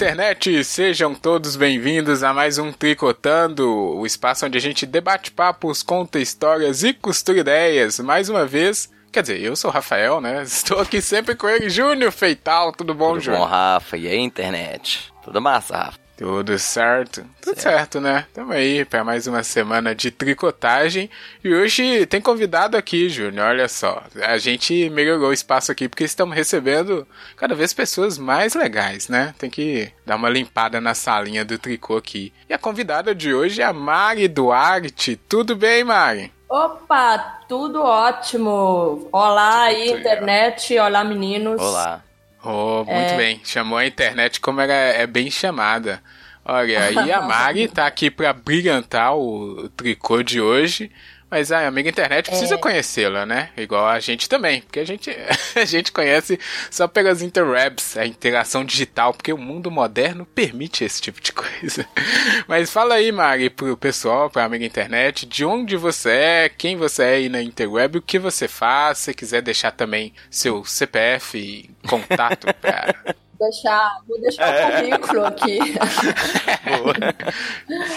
internet, sejam todos bem-vindos a mais um Tricotando, o espaço onde a gente debate papos, conta histórias e costura ideias. Mais uma vez, quer dizer, eu sou o Rafael, né? Estou aqui sempre com ele, Júnior Feital. Tudo bom, Tudo Júnior? bom, Rafa? E aí, internet? Tudo massa, Rafa? Tudo certo? Tudo certo, certo né? Tamo aí para mais uma semana de tricotagem. E hoje tem convidado aqui, Júnior. Olha só. A gente melhorou o espaço aqui porque estamos recebendo cada vez pessoas mais legais, né? Tem que dar uma limpada na salinha do tricô aqui. E a convidada de hoje é a Mari Duarte. Tudo bem, Mari? Opa, tudo ótimo. Olá aí, internet. Olá, meninos. Olá. Oh, muito é... bem. Chamou a internet como ela é bem chamada. Olha, e a Mari tá aqui para brilhantar o tricô de hoje. Mas a amiga internet precisa é. conhecê-la, né? Igual a gente também, porque a gente, a gente conhece só pelas interwebs, a interação digital, porque o mundo moderno permite esse tipo de coisa. Mas fala aí, Mari, pro pessoal, pra amiga internet, de onde você é, quem você é aí na interweb, o que você faz, se quiser deixar também seu CPF e contato pra deixar, vou deixar o currículo aqui.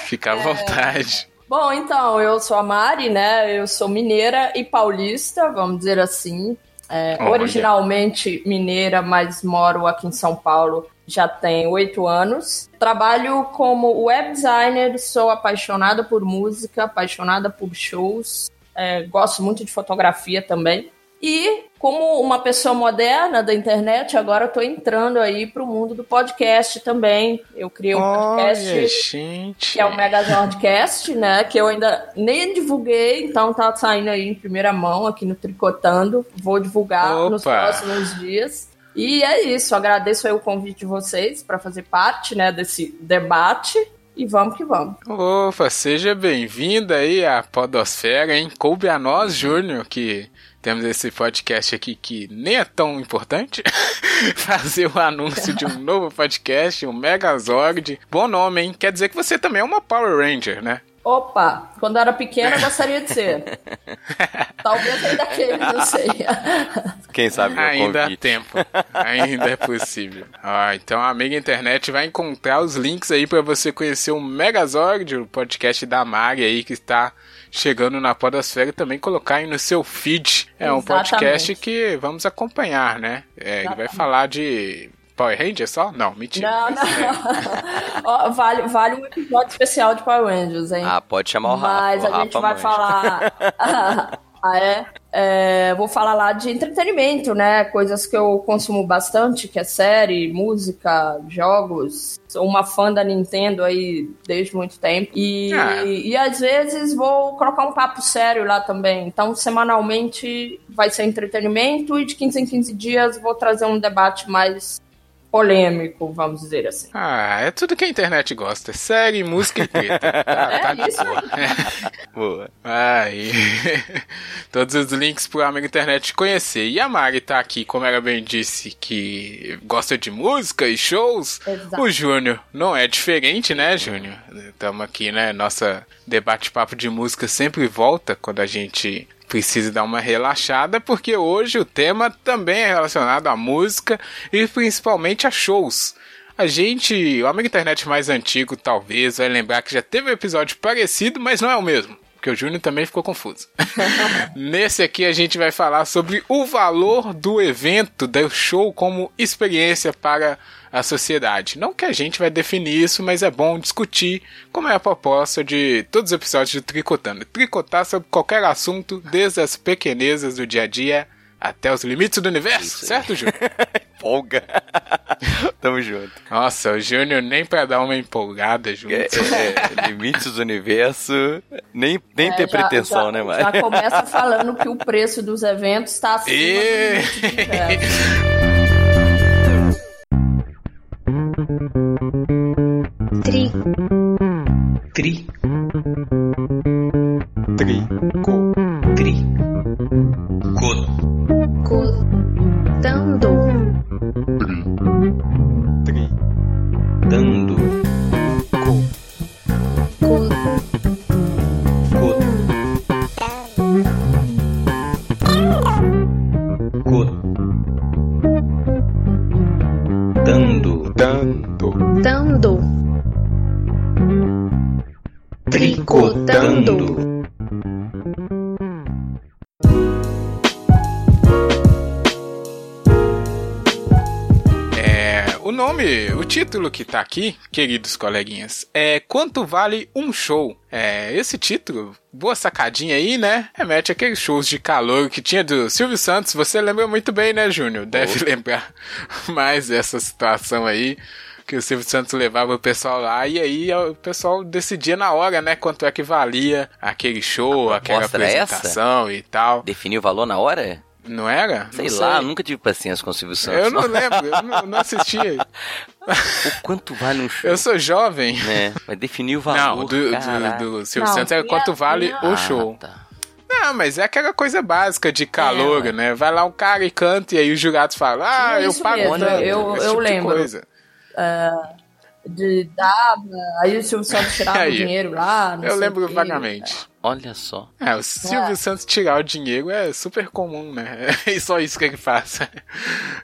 Fica à vontade. Bom, então, eu sou a Mari, né? Eu sou mineira e paulista, vamos dizer assim. É, originalmente mineira, mas moro aqui em São Paulo já tem oito anos. Trabalho como web designer, sou apaixonada por música, apaixonada por shows, é, gosto muito de fotografia também. E como uma pessoa moderna da internet, agora estou entrando aí para o mundo do podcast também. Eu criei um podcast Olha, gente. que é o Megazordcast, né? Que eu ainda nem divulguei, então tá saindo aí em primeira mão aqui no Tricotando. Vou divulgar Opa. nos próximos dias. E é isso, agradeço aí o convite de vocês para fazer parte, né, desse debate. E vamos que vamos. Opa, seja bem-vinda aí à Podosfera, hein? Coube a nós, Júnior, que temos esse podcast aqui que nem é tão importante. Fazer o anúncio de um novo podcast, um Megazord. Bom nome, hein? Quer dizer que você também é uma Power Ranger, né? Opa, quando eu era pequena eu gostaria de ser. Talvez ainda queira, não sei. Quem sabe Ainda há tempo. Ainda é possível. Ah, então a amiga internet vai encontrar os links aí para você conhecer o Megazord, o podcast da Mari aí que está chegando na Podosfera e também colocar aí no seu feed. É um podcast que vamos acompanhar, né? É, ele vai falar de Power Rangers só? Não, mentira. Não, não. É. vale, vale um episódio especial de Power Rangers, hein? Ah, pode chamar o Rafa. Mas a gente Rafa vai falar. ah, é? é? Vou falar lá de entretenimento, né? Coisas que eu consumo bastante, que é série, música, jogos. Sou uma fã da Nintendo aí desde muito tempo. E, ah. e às vezes vou colocar um papo sério lá também. Então, semanalmente vai ser entretenimento e de 15 em 15 dias vou trazer um debate mais polêmico, vamos dizer assim. Ah, é tudo que a internet gosta. Série, música e treta. Tá, é tá isso boa. boa. Aí. Todos os links pro amigo internet conhecer. E a Mari tá aqui, como ela bem disse, que gosta de música e shows. Exato. O Júnior não é diferente, né, Júnior? Estamos aqui, né? Nossa debate-papo de música sempre volta quando a gente precisa dar uma relaxada, porque hoje o tema também é relacionado à música e principalmente a shows. A gente, o amigo internet mais antigo, talvez, vai lembrar que já teve um episódio parecido, mas não é o mesmo. Porque o Júnior também ficou confuso. Nesse aqui a gente vai falar sobre o valor do evento, do show como experiência para a sociedade. Não que a gente vai definir isso, mas é bom discutir como é a proposta de todos os episódios de Tricotando. Tricotar sobre qualquer assunto, desde as pequenezas do dia a dia até os limites do universo, certo, Júnior? Empolga. Tamo junto. Nossa, o Júnior nem pra dar uma empolgada junto. É, é, limites do universo, nem, nem é, ter já, pretensão, já, né, Mari? Já começa falando que o preço dos eventos tá acima e... do Tri. three. Three. Título que tá aqui, queridos coleguinhas, é Quanto Vale um Show? É, esse título, boa sacadinha aí, né? Remete àqueles shows de calor que tinha do Silvio Santos. Você lembra muito bem, né, Júnior? Deve lembrar mais dessa situação aí que o Silvio Santos levava o pessoal lá e aí o pessoal decidia na hora, né, quanto é que valia aquele show, aquela proposta era essa? apresentação e tal. Definiu o valor na hora? Não era? Sei Não lá, nunca tive paciência com o Silvio Santos. Eu não lembro, eu não, não assisti. O quanto vale um show? Eu sou jovem. Né? Mas definiu o valor. Não, do, do, do Silvio Não, Santos era tinha- quanto vale tinha- o Ah, show. tá. Não, mas é aquela coisa básica de calor, É, né? Vai lá um cara e canta e aí os jurados falam, ah, eu pago mesmo, tanto, eu- esse eu tipo de lembro. coisa. De dava, aí o Silvio Santos tirava o dinheiro lá. não Eu sei lembro vagamente. Olha só. É, o Silvio É. Santos tirar o dinheiro é super comum, né? É só isso que ele faz.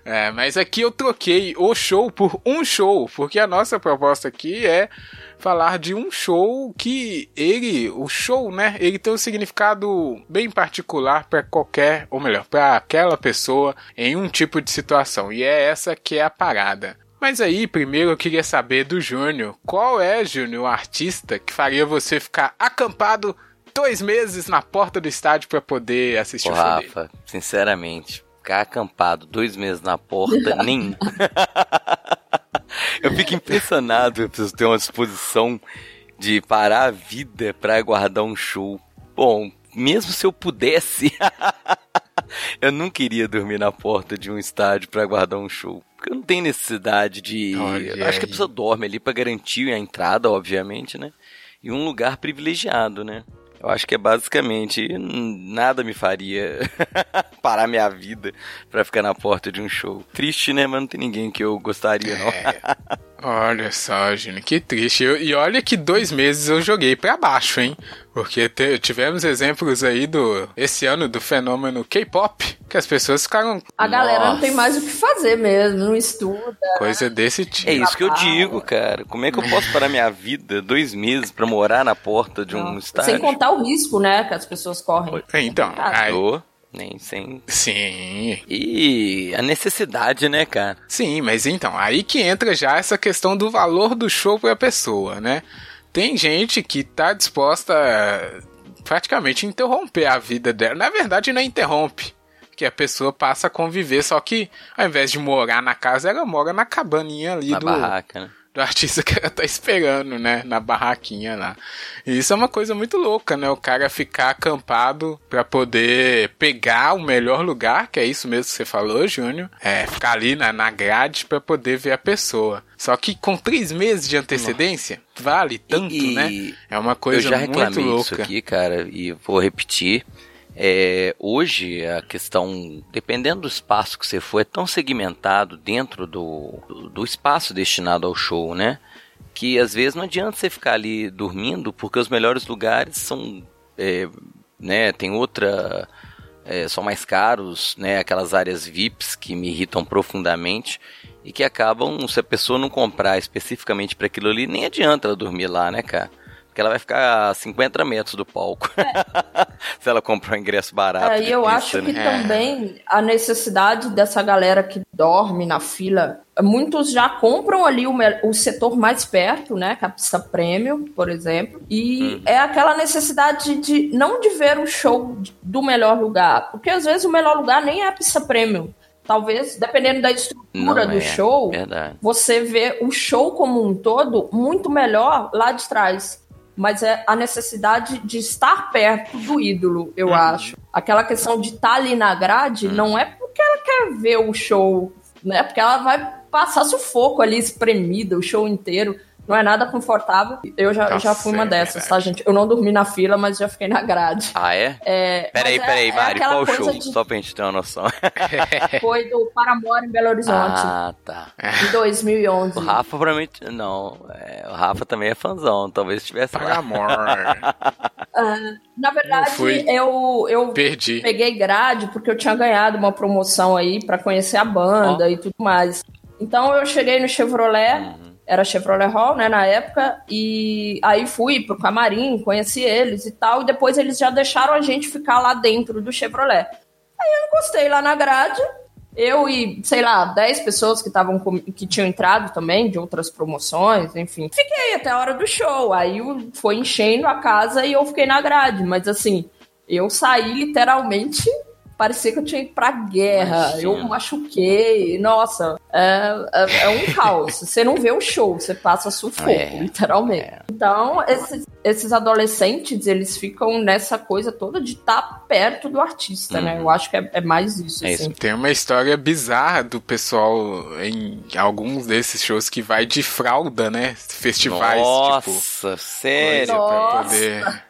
É, mas aqui eu troquei o show por um show, porque a nossa proposta aqui é falar de um show que ele, o show, né? Ele tem um significado bem particular para qualquer, ou melhor, para aquela pessoa em um tipo de situação. E é essa que é a parada. Mas aí, primeiro eu queria saber do Júnior. Qual é, Júnior, o artista que faria você ficar acampado dois meses na porta do estádio para poder assistir Ô, o show dele? Rafa, sinceramente, ficar acampado dois meses na porta, nem. Eu fico impressionado, eu preciso ter uma disposição de parar a vida pra aguardar um show. Bom, mesmo se eu pudesse, eu não queria dormir na porta de um estádio pra aguardar um show. Porque eu não tenho necessidade de. Olha acho que a pessoa dorme ali pra garantir a entrada, obviamente, né? E um lugar privilegiado, né? Eu acho que é basicamente nada me faria parar minha vida pra ficar na porta de um show. Triste, né? Mas não tem ninguém que eu gostaria, não. Olha só, Júnior, que triste. Eu- e olha que dois meses eu joguei pra baixo, hein? Porque te- tivemos exemplos aí do esse ano do fenômeno K-pop, que as pessoas ficaram A galera não Nossa. tem mais o que fazer mesmo, não estuda. coisa desse tipo. É isso que eu digo, cara. Como é que eu posso parar minha vida dois meses pra morar na porta de um estádio? Sem contar o risco, né, que as pessoas correm. Então, aí, nem sem. sim, E a necessidade, né, cara? sim, mas então, aí que entra já essa questão do valor do show pra pessoa, né? Tem gente que tá disposta a praticamente interromper a vida dela. Na verdade, não interrompe. Que a pessoa passa a conviver, só que ao invés de morar na casa, ela mora na cabaninha ali Na do, barraca, né? Do artista que ela tá esperando, né? Na barraquinha lá. E isso é uma coisa muito louca, né? O cara ficar acampado pra poder pegar o melhor lugar, que é isso mesmo que você falou, Júnior. É, ficar ali na, na grade pra poder ver a pessoa. Só que com três meses de antecedência, vale tanto, E- né? É uma Eu coisa já muito reclamei disso louca. aqui, cara, e vou repetir. É, hoje a questão, dependendo do espaço que você for, é tão segmentado dentro do, do, espaço destinado ao show, né? Que às vezes não adianta você ficar ali dormindo, porque os melhores lugares são, é, né? Tem outra, é, são mais caros, né? Aquelas áreas VIPs que me irritam profundamente e que acabam, se a pessoa não comprar especificamente para aquilo ali, nem adianta ela dormir lá, né, cara? Porque ela vai ficar a 50 metros do palco. se ela comprar um ingresso barato. É, e eu pista, acho que né? também a necessidade dessa galera que dorme na fila, muitos já compram ali o, o setor mais perto, né, que é a pista premium, por exemplo, e Uhum. é aquela necessidade de não de ver o show do melhor lugar, porque às vezes o melhor lugar nem é a pista premium. Talvez, dependendo da estrutura Não do é, show, Verdade. você vê o show como um todo muito melhor lá de trás. Mas é a necessidade de estar perto do ídolo, eu acho. Aquela questão de estar ali na grade não é porque ela quer ver o show, né? Porque ela vai passar sufoco ali, espremida, o show inteiro. Não é nada confortável. Eu já, Nossa, já fui uma é dessas, verdade. tá, gente? Eu não dormi na fila, mas já fiquei na grade. Ah, é? É, Peraí, mas peraí, é- é Mari, qual show? de- Só pra gente ter uma noção. Foi do Paramore em Belo Horizonte, ah, tá. em 2011. O Rafa provavelmente. Não, é, o Rafa também é fãzão. Talvez estivesse Para lá. amor. Na verdade, fui. eu, eu Perdi. peguei grade porque eu tinha ganhado uma promoção aí pra conhecer a banda e tudo mais. Então eu cheguei no Chevrolet, Uhum. Era Chevrolet Hall, né, na época, e aí fui pro camarim, conheci eles e tal, e depois eles já deixaram a gente ficar lá dentro do Chevrolet. Aí eu encostei lá na grade, eu e, sei lá, 10 pessoas que estavam que tinham entrado também de outras promoções, enfim. Fiquei até a hora do show. Aí foi enchendo a casa e eu fiquei na grade. Mas assim, eu saí literalmente parecia que eu tinha ido pra guerra, Imagina. eu machuquei, nossa, é, é, é, um caos. Você não vê o show, você passa sufoco, é, literalmente. É. Então, esses, esses adolescentes, eles ficam nessa coisa toda de estar tá perto do artista, né? uhum. né? Eu acho que é, é mais isso, é assim. Tem uma história bizarra do pessoal em alguns desses shows que vai de fralda, né? Festivais, Nossa, tipo... Nossa, sério? Nossa. Pra poder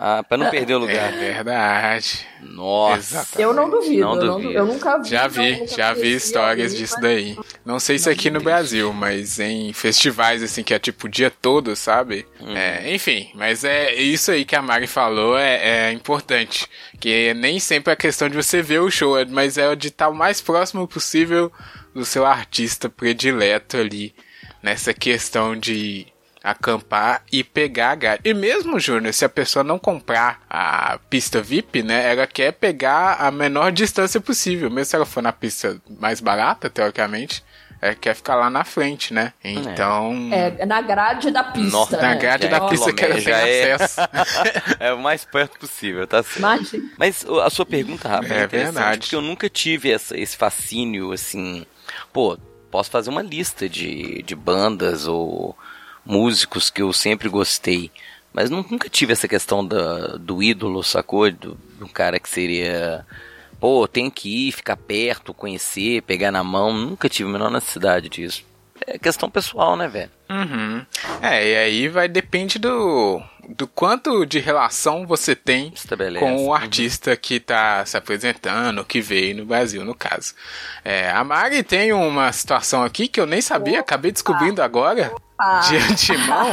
ah, pra não perder o lugar. É verdade. Nossa. Exatamente. Eu não duvido. Não duvido. Eu, nunca vi. Já vi, já vi histórias disso mas... daí. Não sei se aqui no Brasil, mas em festivais assim que é tipo o dia todo, sabe? Hum. É, enfim, mas é isso aí que a Mari falou é, é importante. Que nem sempre é questão de você ver o show, mas é de estar o mais próximo possível do seu artista predileto ali. Nessa questão de acampar e pegar a grade. E mesmo, Júnior, se a pessoa não comprar a pista VIP, né, ela quer pegar a menor distância possível, mesmo se ela for na pista mais barata, teoricamente. É, quer ficar lá na frente, né? Então. É, na grade da pista. Nossa, na né? grade da pista que ela tem é... acesso. é o mais perto possível, tá certo. Imagina. Mas a sua pergunta, Rafa, é, é verdade. Porque eu nunca tive essa, esse fascínio, assim. Pô, posso fazer uma lista de, de bandas ou músicos que eu sempre gostei. Mas nunca tive essa questão da, do ídolo, sacou? Do, do cara que seria. Pô, tem que ir, ficar perto, conhecer, pegar na mão. Nunca tive a menor necessidade disso. É questão pessoal, né, velho? Uhum. É, e aí vai depende do, do quanto de relação você tem Estabelece. com o uhum. artista uhum. que tá se apresentando, que veio no Brasil, no caso. É, a Mari tem uma situação aqui que eu nem sabia, acabei descobrindo agora. De antemão.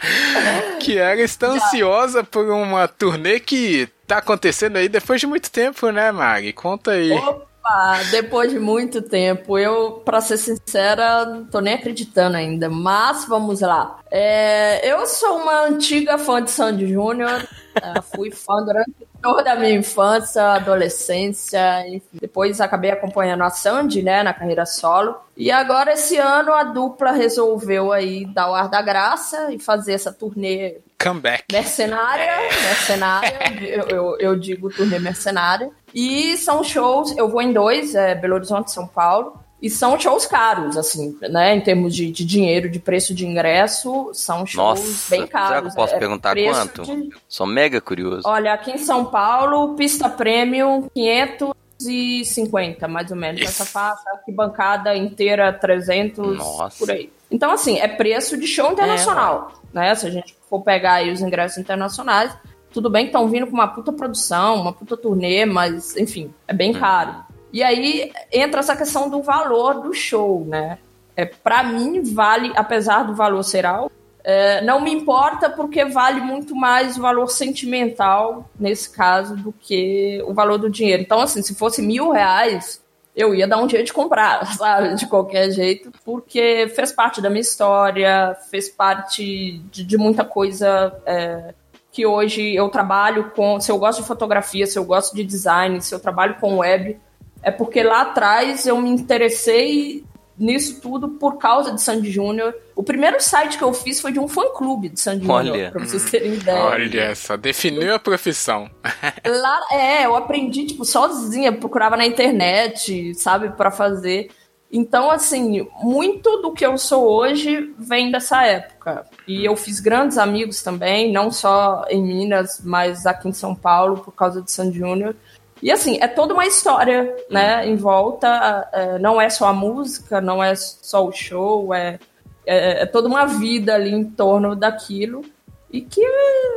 que ela está ansiosa por uma turnê que tá acontecendo aí depois de muito tempo, né, Mari? Conta aí. Opa, depois de muito tempo. Eu, pra ser sincera, não tô nem acreditando ainda. Mas vamos lá. É, eu sou uma antiga fã de Sandy Júnior. É, fui fã durante toda a minha infância, adolescência, enfim. Depois acabei acompanhando a Sandy, né, na carreira solo. E agora, esse ano, a dupla resolveu aí dar o ar da graça e fazer essa turnê Comeback. Mercenária, mercenária, eu, eu, eu, digo turnê mercenária. E são shows, eu vou em dois, é Belo Horizonte e São Paulo. E são shows caros, assim, né? Em termos de, de dinheiro, de preço de ingresso, são shows Nossa, bem caros. Será que eu posso é, perguntar quanto? De... Sou mega curioso. Olha, aqui em São Paulo, pista premium, 550, mais ou menos, Isso. essa faixa. Arquibancada inteira, 300, Nossa. por aí. Então, assim, é preço de show internacional, é, né? Se a gente for pegar aí os ingressos internacionais, tudo bem que estão vindo com uma puta produção, uma puta turnê, mas, enfim, é bem hum. caro. E aí entra essa questão do valor do show, né? É, para mim, vale, apesar do valor ser alto, é, não me importa porque vale muito mais o valor sentimental nesse caso do que o valor do dinheiro. Então, assim, se fosse mil reais, eu ia dar um jeito de comprar, sabe? De qualquer jeito, porque fez parte da minha história, fez parte de, de muita coisa é, que hoje eu trabalho com. Se eu gosto de fotografia, se eu gosto de design, se eu trabalho com web é porque lá atrás eu me interessei nisso tudo por causa de Sandy Júnior. O primeiro site que eu fiz foi de um fã-clube de Sandy Júnior, pra vocês terem ideia. Olha só, definiu a profissão. Lá, é, eu aprendi, tipo, sozinha, procurava na internet, sabe, para fazer. Então, assim, muito do que eu sou hoje vem dessa época. E eu fiz grandes amigos também, não só em Minas, mas aqui em São Paulo, por causa de Sandy Júnior. E assim, é toda uma história, né, em volta. É, não é só a música, não é só o show, é, é, é toda uma vida ali em torno daquilo. E que,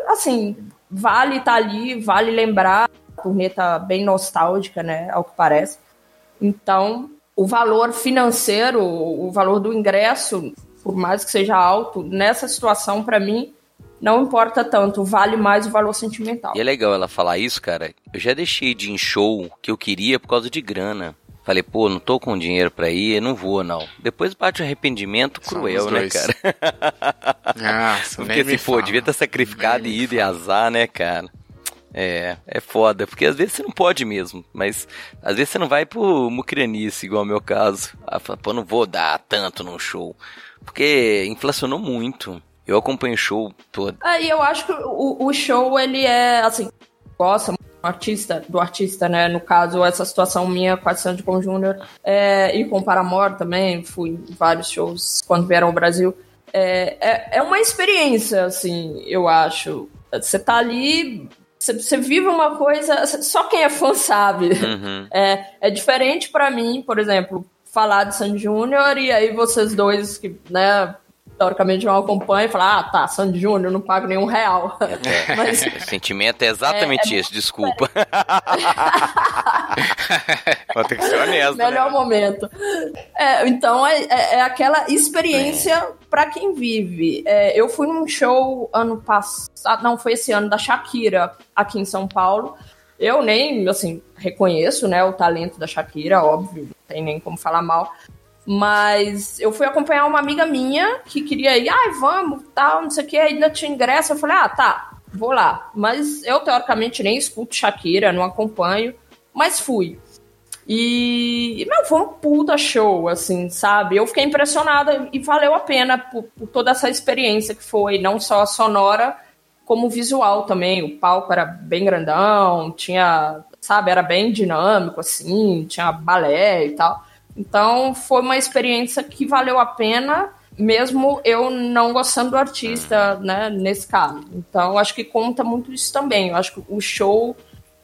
assim, vale estar tá ali, vale lembrar. A turnê tá bem nostálgica, né, ao que parece. Então, o valor financeiro, o valor do ingresso, por mais que seja alto, nessa situação, para mim, não importa tanto, vale mais o valor sentimental. E é legal ela falar isso, cara. Eu já deixei de ir em show que eu queria por causa de grana. Falei, pô, não tô com dinheiro pra ir, não vou, não. Depois bate um arrependimento cruel, né, cara? Ah, Porque assim, pô, devia ter sacrificado e ido e azar, né, cara? É, é foda, porque às vezes você não pode mesmo, mas às vezes você não vai por mucrianice, igual é o meu caso. Ah, fala, pô, não vou dar tanto num show. Porque inflacionou muito. Eu acompanho o show todo. Aí eu acho que o, o show, ele é, assim, gosta muito do artista, do artista, né? No caso, essa situação minha com a Sandy com Júnior é, e com o Paramore também, fui em vários shows quando vieram ao Brasil. É, é, é uma experiência, assim, eu acho. Você tá ali, você, vive uma coisa, só quem é fã sabe. Uhum. É, é diferente pra mim, por exemplo, falar de Sandy Júnior e aí vocês dois que, né, teoricamente não acompanham e falar, ah, tá, Sandy Júnior, não pago nenhum real. Mas O sentimento é exatamente É, é esse, desculpa. Vou ter que ser honesto, melhor né? momento. É, então é, é- é aquela experiência pra quem vive. É, eu fui num show ano passado, não, foi esse ano, da Shakira, aqui em São Paulo. Eu nem, assim, reconheço, né, o talento da Shakira, óbvio, não tem nem como falar mal. Mas eu fui acompanhar uma amiga minha que queria ir, ai, vamos, tal, não sei o que, ainda tinha ingresso. Eu falei, ah, tá, vou lá. Mas eu, teoricamente, nem escuto Shakira, não acompanho, mas fui. E, meu, foi um puta show, assim, sabe? Eu fiquei impressionada e valeu a pena por, por toda essa experiência que foi, não só sonora, como visual também. O palco era bem grandão, tinha, sabe, era bem dinâmico, assim, tinha balé e tal. Então foi uma experiência que valeu a pena, mesmo eu não gostando do artista, né, nesse caso. Então acho que conta muito isso também. Eu acho que o show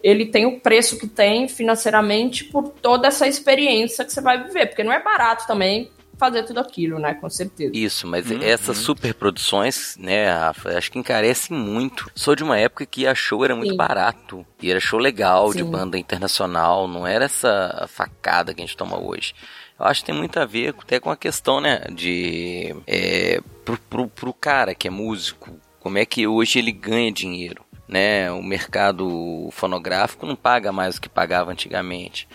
ele tem o preço que tem financeiramente por toda essa experiência que você vai viver, porque não é barato também fazer tudo aquilo, né, com certeza. Isso, mas essas superproduções, né, Rafa, acho que encarecem muito. Sou de uma época que a show era muito Sim. barato. E era show legal, de Sim. banda internacional, não era essa facada que a gente toma hoje. Eu acho que tem muito a ver até com a questão, né, de... É, pro, pro, pro cara que é músico, como é que hoje ele ganha dinheiro, né? O mercado fonográfico não paga mais o que pagava antigamente.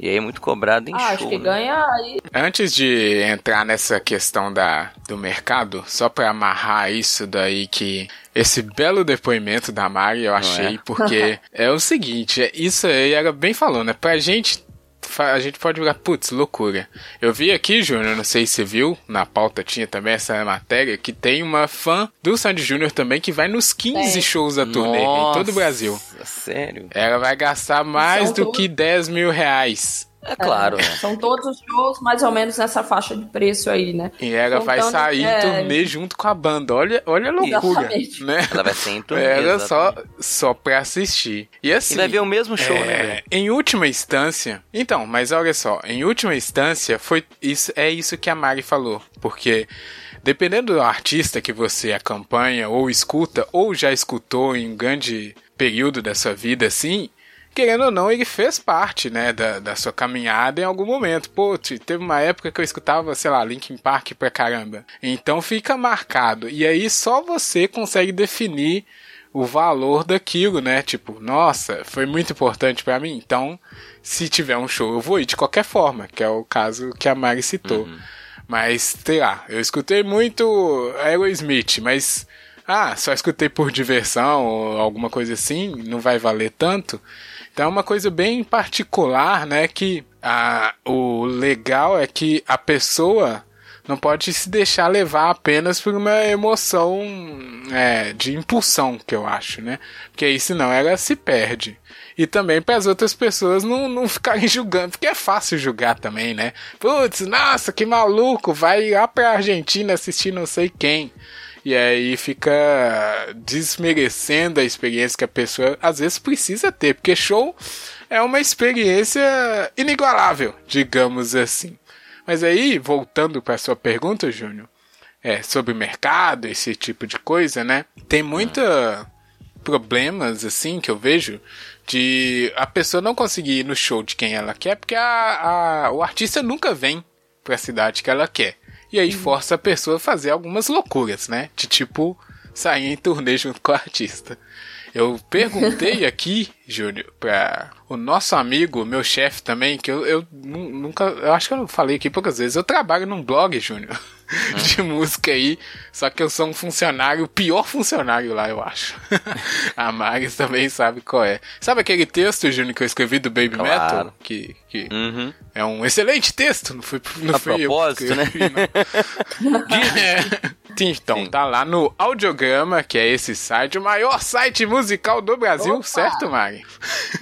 E aí é muito cobrado em Ah, show, acho que né? ganha aí. Antes de entrar nessa questão da, do mercado, só pra amarrar isso daí que esse belo depoimento da Mari eu achei, é? porque é o seguinte, é- isso aí era bem falando, né? Pra gente, a gente pode virar, putz, loucura. Eu vi aqui, Júnior, não sei se você viu, na pauta tinha também essa matéria, que tem uma fã do Sandy Júnior também que vai nos 15 Tem. shows da turnê em todo o Brasil. Nossa, Sério? Ela vai gastar mais do que 10 mil reais. É claro, né? São todos os shows mais ou menos nessa faixa de preço aí, né? E ela vai Contando- sair é, em turnê junto com a banda. Olha, olha a loucura, Exatamente. né? Ela vai ser em turnê, Era só, só pra assistir. E assim. E vai ver o mesmo show, é, né, velho? Em última instância. Então, mas olha só. Em última instância, foi isso, é isso que a Mari falou. Porque. Dependendo do artista que você acompanha, ou escuta, ou já escutou em um grande período da sua vida, assim, querendo ou não, ele fez parte, né, da, da sua caminhada em algum momento. Pô, te- teve uma época que eu escutava, sei lá, Linkin Park pra caramba. Então fica marcado. E aí só você consegue definir o valor daquilo, né? Tipo, nossa, foi muito importante pra mim. Então, se tiver um show, eu vou ir de qualquer forma, que é o caso que a Mari citou. Mas, sei lá, eu escutei muito Aerosmith, mas ah, só escutei por diversão ou alguma coisa assim, não vai valer tanto. Então é uma coisa bem particular, né? Que a, o legal é que a pessoa não pode se deixar levar apenas por uma emoção é, de impulsão, que eu acho, né? Porque aí senão ela se perde. E também para as outras pessoas não, não ficarem julgando, porque é fácil julgar também, né? Putz, nossa, que maluco, vai lá pra Argentina assistir não sei quem. E aí fica desmerecendo a experiência que a pessoa às vezes precisa ter, porque show é uma experiência inigualável, digamos assim. Mas aí, voltando para sua pergunta, Júnior, é, sobre mercado, esse tipo de coisa, né? Tem muita problemas assim que eu vejo de a pessoa não conseguir ir no show de quem ela quer, porque a, a- o artista nunca vem pra cidade que ela quer. E aí força a pessoa a fazer algumas loucuras, né? De tipo sair em turnê junto com o artista. Eu perguntei aqui, Júnior, pra o nosso amigo, meu chefe também, que eu, eu nu- nunca. Eu acho que eu falei aqui poucas vezes. Eu trabalho num blog, Júnior. de música aí. Só que eu sou um funcionário, o pior funcionário lá, eu acho. a Maris também sabe qual é. Sabe aquele texto, Júnior, que eu escrevi do Baby Claro. Metal? Que, que Uhum. é um excelente texto, não fui, não A fui eu que propósito, né? escrevi, não. É. Então, Sim. tá lá no Audiograma, que é esse site, o maior site musical do Brasil, Opa! certo, Mari?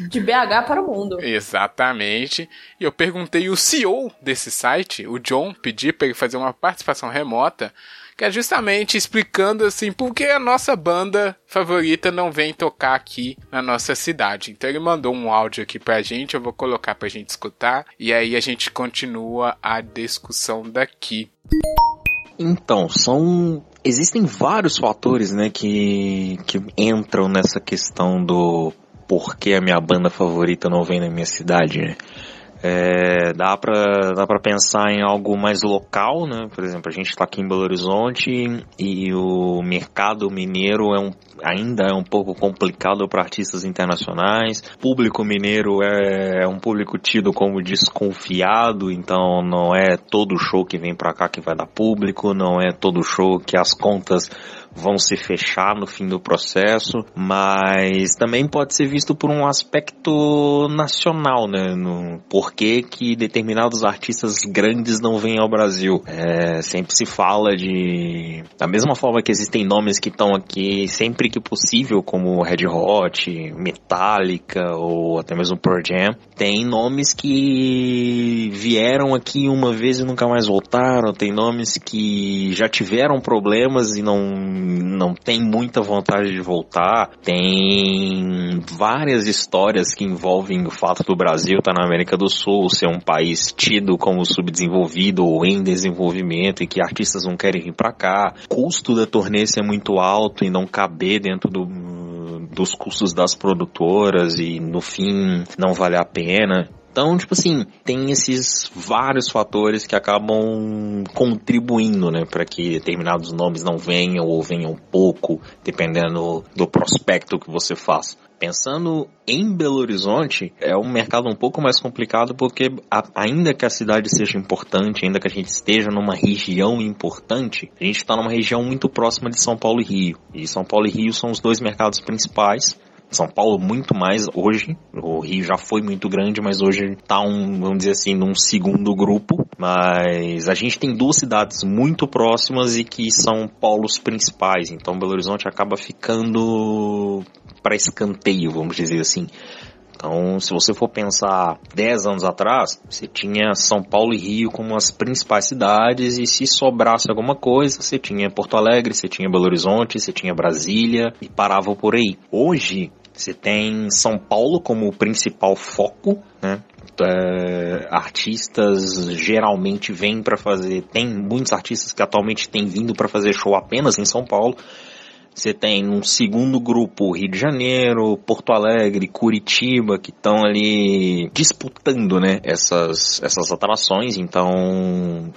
De BH para o mundo. Exatamente. E eu perguntei o CEO desse site, o John, pedi para ele fazer uma participação remota, que é justamente explicando assim por que a nossa banda favorita não vem tocar aqui na nossa cidade. Então ele mandou um áudio aqui pra gente, eu vou colocar pra gente escutar e aí a gente continua a discussão daqui. Então, são. Existem vários fatores, né, que, que entram nessa questão do porquê a minha banda favorita não vem na minha cidade, né? É, dá pra, dá pra pensar em algo mais local, né? Por exemplo, a gente tá aqui em Belo Horizonte e o mercado mineiro é um, ainda é um pouco complicado para artistas internacionais. Público mineiro é, é um público tido como desconfiado, então não é todo show que vem pra cá que vai dar público, não é todo show que as contas vão se fechar no fim do processo, mas também pode ser visto por um aspecto nacional, né? No porquê que determinados artistas grandes não vêm ao Brasil. É, sempre se fala de. Da mesma forma que existem nomes que estão aqui sempre que possível, como Red Hot, Metallica ou até mesmo Pearl Jam, tem nomes que vieram aqui uma vez e nunca mais voltaram, tem nomes que já tiveram problemas e não não tem muita vontade de voltar. Tem várias histórias que envolvem o fato do Brasil estar na América do Sul, ser um país tido como subdesenvolvido ou em desenvolvimento e que artistas não querem vir para cá. O custo da turnê ser muito alto e não caber dentro do, dos custos das produtoras e no fim não vale a pena. Então, tipo assim, tem esses vários fatores que acabam contribuindo, né, para que determinados nomes não venham ou venham pouco, dependendo do prospecto que você faz. Pensando em Belo Horizonte, é um mercado um pouco mais complicado porque a- ainda que a cidade seja importante, ainda que a gente esteja numa região importante, a gente está numa região muito próxima de São Paulo e Rio. E São Paulo e Rio são os dois mercados principais. São Paulo muito mais hoje, o Rio já foi muito grande, mas hoje tá um, vamos dizer assim, num segundo grupo. Mas a gente tem duas cidades muito próximas e que são polos principais, então Belo Horizonte acaba ficando para escanteio, vamos dizer assim. Então, se você for pensar 10 anos atrás, você tinha São Paulo e Rio como as principais cidades, e se sobrasse alguma coisa, você tinha Porto Alegre, você tinha Belo Horizonte, você tinha Brasília, e parava por aí. Hoje, você tem São Paulo como o principal foco, né? É, artistas geralmente vêm para fazer, tem muitos artistas que atualmente têm vindo para fazer show apenas em São Paulo. Você tem um segundo grupo Rio de Janeiro, Porto Alegre, Curitiba, que estão ali disputando, né, essas, essas atrações, então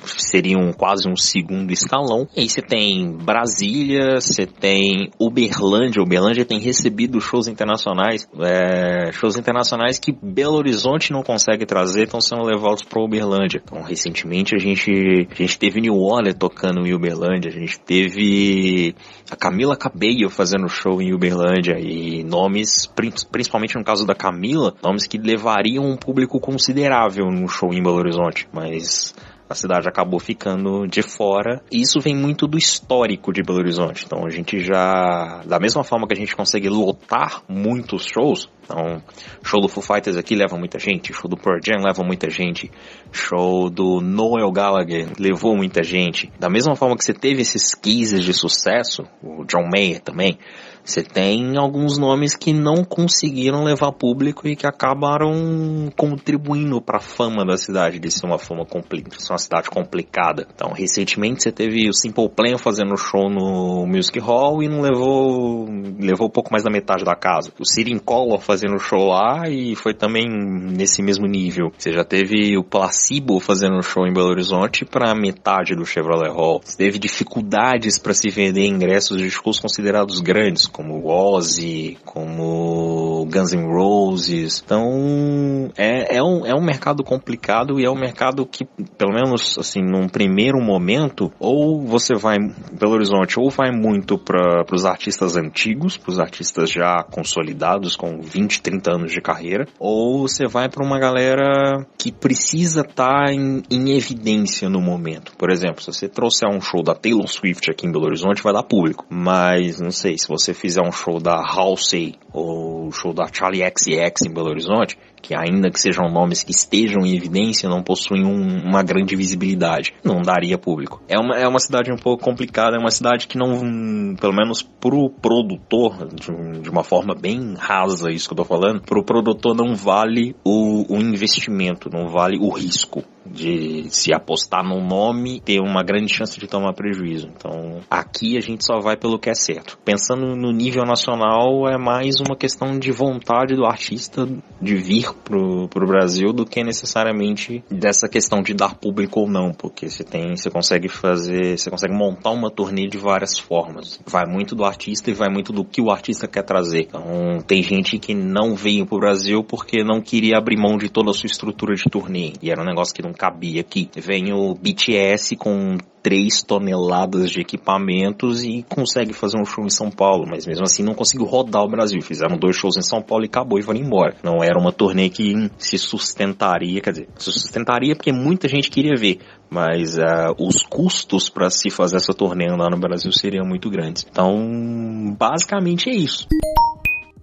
seriam quase um segundo escalão. E aí você tem Brasília, você tem Uberlândia, Uberlândia tem recebido shows internacionais, é, shows internacionais que Belo Horizonte não consegue trazer, estão sendo levados para Uberlândia. Então, recentemente a gente, a gente teve New Orleans tocando em Uberlândia, a gente teve a Camila Cabello fazendo show em Uberlândia e nomes, prin- principalmente no caso da Camila, nomes que levariam um público considerável num show em Belo Horizonte, mas a cidade acabou ficando de fora. E isso vem muito do histórico de Belo Horizonte. Então a gente já, da mesma forma que a gente consegue lotar muitos shows, então show do Foo Fighters aqui leva muita gente, show do Pearl Jam leva muita gente, show do Noel Gallagher levou muita gente. Da mesma forma que você teve esses cases de sucesso, o John Mayer também, você tem alguns nomes que não conseguiram levar público e que acabaram contribuindo para a fama da cidade de ser uma fama complicada, ser uma cidade complicada. Então, recentemente você teve o Simple Plan fazendo show no Music Hall e não levou levou pouco mais da metade da casa. O Sirin Collor fazendo show lá e foi também nesse mesmo nível. Você já teve o Placebo fazendo show em Belo Horizonte para metade do Chevrolet Hall. Você teve dificuldades para se vender ingressos de shows considerados grandes, como Ozzy, como Guns N' Roses. Então, é, é, um, é um mercado complicado e é um mercado que, pelo menos, assim, num primeiro momento, ou você vai, Belo Horizonte, ou vai muito para os artistas antigos, para os artistas já consolidados, com 20, 30 anos de carreira, ou você vai para uma galera que precisa estar tá em, em evidência no momento. Por exemplo, se você trouxer um show da Taylor Swift aqui em Belo Horizonte, vai dar público. Mas, não sei, se você fizer um show da Halsey o show da Charlie XX em Belo Horizonte, que ainda que sejam nomes que estejam em evidência, não possuem um, uma grande visibilidade. Não daria público. É uma, é uma cidade um pouco complicada, é uma cidade que não, pelo menos pro produtor, de, de uma forma bem rasa isso que eu tô falando, pro produtor não vale o, o investimento, não vale o risco de se apostar num nome, ter uma grande chance de tomar prejuízo. Então, aqui a gente só vai pelo que é certo. Pensando no nível nacional, é mais uma questão de vontade do artista de vir pro, pro Brasil do que necessariamente dessa questão de dar público ou não, porque você tem, você consegue fazer, você consegue montar uma turnê de várias formas. Vai muito do artista e vai muito do que o artista quer trazer. Então, tem gente que não veio pro Brasil porque não queria abrir mão de toda a sua estrutura de turnê. E era um negócio que não cabia aqui. Vem o BTS com 3 toneladas de equipamentos e consegue fazer um show em São Paulo, mas mesmo assim não conseguiu rodar o Brasil. Fizeram dois shows em São Paulo e acabou e foram embora. Não era uma turnê que se sustentaria, quer dizer, se sustentaria porque muita gente queria ver, mas uh, os custos para se fazer essa turnê lá no Brasil seriam muito grandes. Então, basicamente é isso.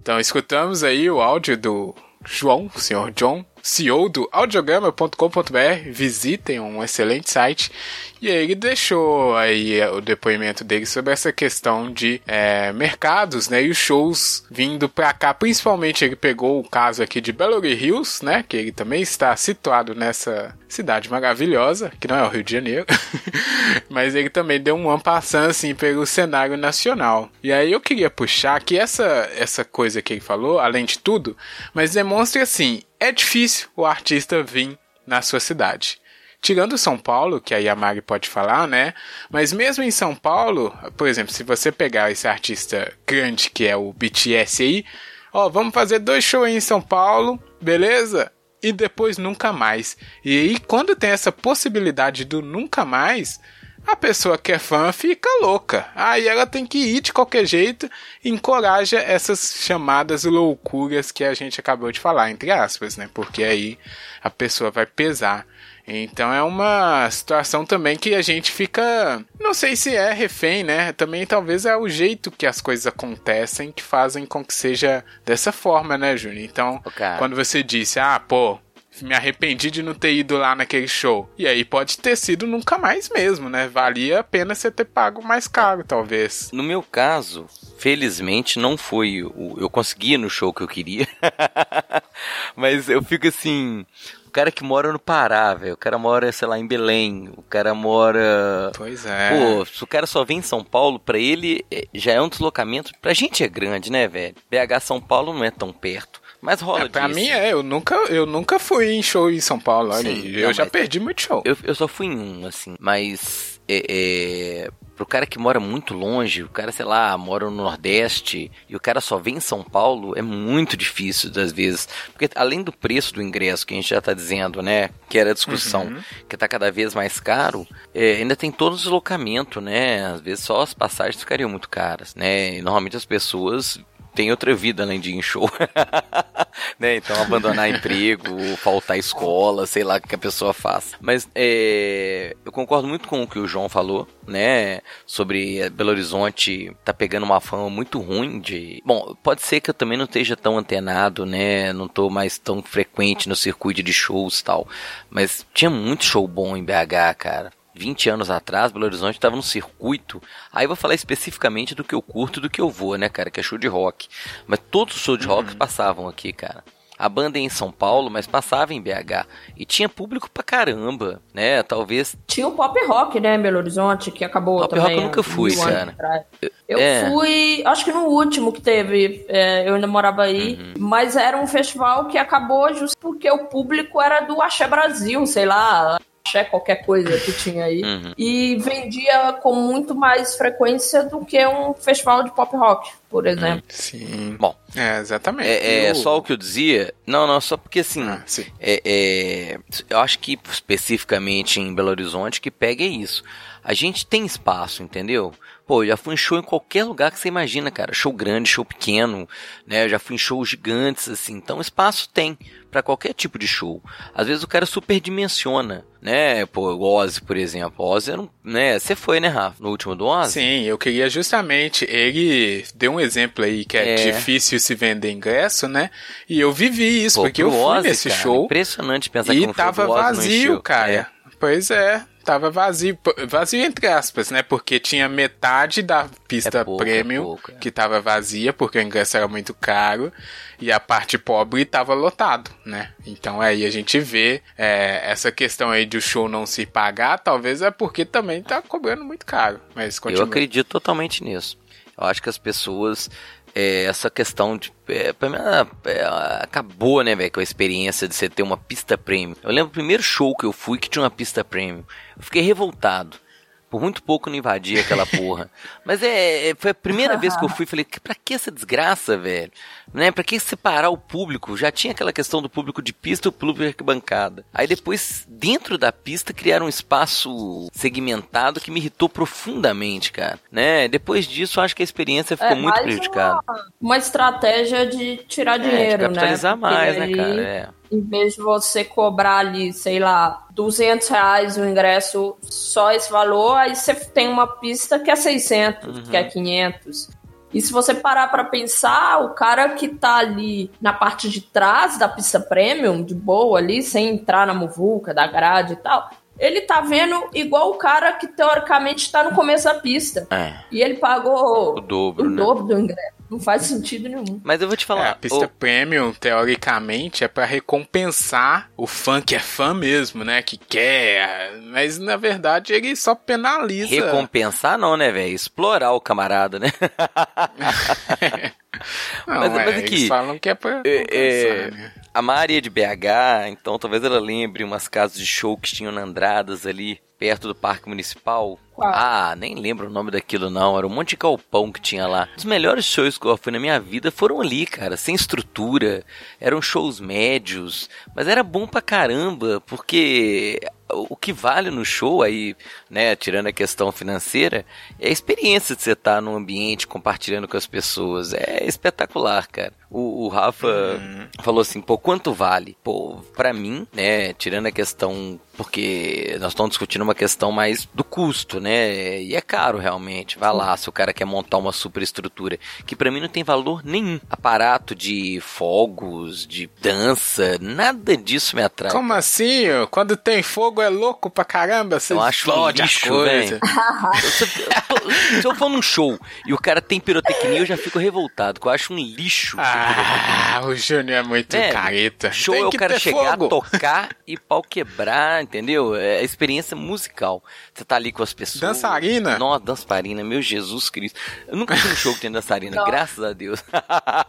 Então, escutamos aí o áudio do João, o senhor John, CEO do audiograma.com.br. Visitem um excelente site. E ele deixou aí é, o depoimento dele sobre essa questão de é, mercados, né? E os shows vindo para cá. Principalmente ele pegou o caso aqui de Belo Hills, né? Que ele também está situado nessa cidade maravilhosa, que não é o Rio de Janeiro. Mas ele também deu um ampassando assim pelo cenário nacional. E aí eu queria puxar que essa, essa coisa que ele falou, além de tudo, mas demonstra assim, é difícil o artista vir na sua cidade. Tirando São Paulo, que aí a Mari pode falar, né? Mas mesmo em São Paulo, por exemplo, se você pegar esse artista grande que é o BTS aí, ó, vamos fazer dois shows em São Paulo, beleza? E depois nunca mais. E aí, quando tem essa possibilidade do nunca mais, a pessoa que é fã fica louca. Aí ela tem que ir de qualquer jeito e encoraja essas chamadas loucuras que a gente acabou de falar, entre aspas, né? Porque aí a pessoa vai pesar. Então é uma situação também que a gente fica. Não sei se é refém, né? Também talvez é o jeito que as coisas acontecem que fazem com que seja dessa forma, né, Júnior? Então, okay. quando você disse, ah, pô, me arrependi de não ter ido lá naquele show. E aí pode ter sido nunca mais mesmo, né? Valia a pena você ter pago mais caro, talvez. No meu caso, felizmente não foi o eu consegui no show que eu queria. Mas eu fico assim, o cara que mora no Pará, velho. O cara mora, sei lá, em Belém. O cara mora. Pois é. Pô, se o cara só vem em São Paulo, pra ele é, já é um deslocamento. Pra gente é grande, né, velho? BH São Paulo não é tão perto. Mas rola é, Pra disso. mim é, eu nunca, eu nunca fui em show em São Paulo, olha, Sim, eu não, já perdi muito show. Eu, eu só fui em um, assim, mas é, é, pro cara que mora muito longe, o cara, sei lá, mora no Nordeste e o cara só vem em São Paulo, é muito difícil das vezes. Porque além do preço do ingresso, que a gente já tá dizendo, né, que era a discussão, uhum. que tá cada vez mais caro, é, ainda tem todo o deslocamento, né? Às vezes só as passagens ficariam muito caras, né? E normalmente as pessoas tem outra vida além de ir em show. né? Então, abandonar emprego, faltar escola, sei lá o que a pessoa faz. Mas é, eu concordo muito com o que o João falou, né? Sobre Belo Horizonte tá pegando uma fama muito ruim de. Bom, pode ser que eu também não esteja tão antenado, né? Não tô mais tão frequente no circuito de shows e tal. Mas tinha muito show bom em BH, cara. 20 anos atrás, Belo Horizonte estava no circuito. Aí eu vou falar especificamente do que eu curto e do que eu vou, né, cara? Que é show de rock. Mas todos os shows de rock uhum. passavam aqui, cara. A banda é em São Paulo, mas passava em BH. E tinha público pra caramba, né? Talvez. Tinha o pop rock, né, Belo Horizonte, que acabou pop também. Pop rock eu nunca fui, cara. Eu, eu é. fui, acho que no último que teve, é, eu ainda morava aí, uhum. mas era um festival que acabou justo porque o público era do Axé Brasil, sei lá axé, qualquer coisa que tinha aí. Uhum. E vendia com muito mais frequência do que um festival de pop rock, por exemplo. Sim. Bom, É, exatamente. É, é só o que eu dizia. Não, não, só porque assim. Ah, sim. É, é, eu acho que especificamente em Belo Horizonte que pega é isso. A gente tem espaço, entendeu? Pô, eu já fui em show em qualquer lugar que você imagina, cara. Show grande, show pequeno, né? Eu já fui em shows gigantes, assim. Então espaço tem pra qualquer tipo de show. Às vezes o cara superdimensiona, né? Pô, o Ozzy, por exemplo. O Ozzy era um, né? Você foi, né, Rafa? No último do Ozzy? Sim, eu queria justamente. Ele deu um exemplo aí que é, É. difícil se vender ingresso, né? E eu vivi isso, Pô, porque eu fui Ozzy, nesse cara, show Impressionante pensar que um tava show do Ozzy vazio, cara. É. Pois é, tava vazio. Vazio entre aspas, né? Porque tinha metade da pista É pouco, é premium pouco, é. que tava vazia, porque o ingresso era muito caro, e a parte pobre tava lotado, né? Então aí a gente vê é, essa questão aí de o show não se pagar, talvez é porque também tá cobrando muito caro. Mas Eu continua. acredito totalmente nisso. Eu acho que as pessoas. É, essa questão de. É, pra mim, ela, é, acabou, né, velho, com a experiência de você ter uma pista premium. Eu lembro o primeiro show que eu fui que tinha uma pista premium. Eu fiquei revoltado. Por muito pouco não invadia aquela porra. Mas é, é- foi a primeira vez que eu fui e falei, "Que- pra que essa desgraça, velho? Né? Pra que separar o público? Já tinha aquela questão do público de pista e o público de arquibancada. Aí depois, dentro da pista, criaram um espaço segmentado que me irritou profundamente, cara. Né? Depois disso, acho que a experiência ficou É, muito prejudicada. Uma estratégia de tirar É, de dinheiro, capitalizar né? mais, Porque né, aí, cara? É. Em vez de você cobrar ali, sei lá, 200 reais o ingresso, só esse valor, aí você tem uma pista que é 600, Uhum. que é 500. E se você parar pra pensar, o cara que tá ali na parte de trás da pista premium, de boa ali, sem entrar na muvuca, da grade e tal, ele tá vendo igual o cara que teoricamente tá no começo da pista. É, E ele pagou o dobro, o né? dobro do ingresso. Não faz sentido nenhum. Mas eu vou te É, falar. a pista ô, premium, teoricamente, é pra recompensar o fã que é fã mesmo, né? Que quer. Mas na verdade ele só penaliza. recompensar não, né, velho? Explorar o camarada, né? Não, Mas- é, mas aqui, eles falam que é pra É, é, né? A Maria é de BH, então talvez ela lembre umas casas de show que tinham na Andradas ali, perto do Parque Municipal. Qual? Ah, nem lembro o nome daquilo não, era um monte de galpão que tinha lá. Os melhores shows que eu fui na minha vida foram ali, cara, sem estrutura, eram shows médios, mas era bom pra caramba, porque o que vale no show aí, né, tirando a questão financeira, é a experiência de você estar num ambiente compartilhando com as pessoas. É espetacular, cara. O, o Rafa falou assim, pô, quanto vale? Pô, pra mim, né, tirando a questão, porque nós estamos discutindo uma questão mais do custo, né, e é caro realmente. Vai lá, se o cara quer montar uma superestrutura, que pra mim não tem valor nenhum. Aparato de fogos, de dança, nada disso me atrai. Como assim? Quando tem fogo é louco pra caramba? Você Eu acho um lixo, coisa. Se eu, se eu for num show e o cara tem pirotecnia, eu já fico revoltado, que eu acho um lixo. Ah, o Júnior é muito É, careta. Show tem é o que cara ter chegar, fogo. tocar e pau quebrar, entendeu? É a experiência musical. Você tá ali com as pessoas. Dançarina? Nossa, dançarina, meu Jesus Cristo. Eu nunca fui num show que tem dançarina, Não. graças a Deus.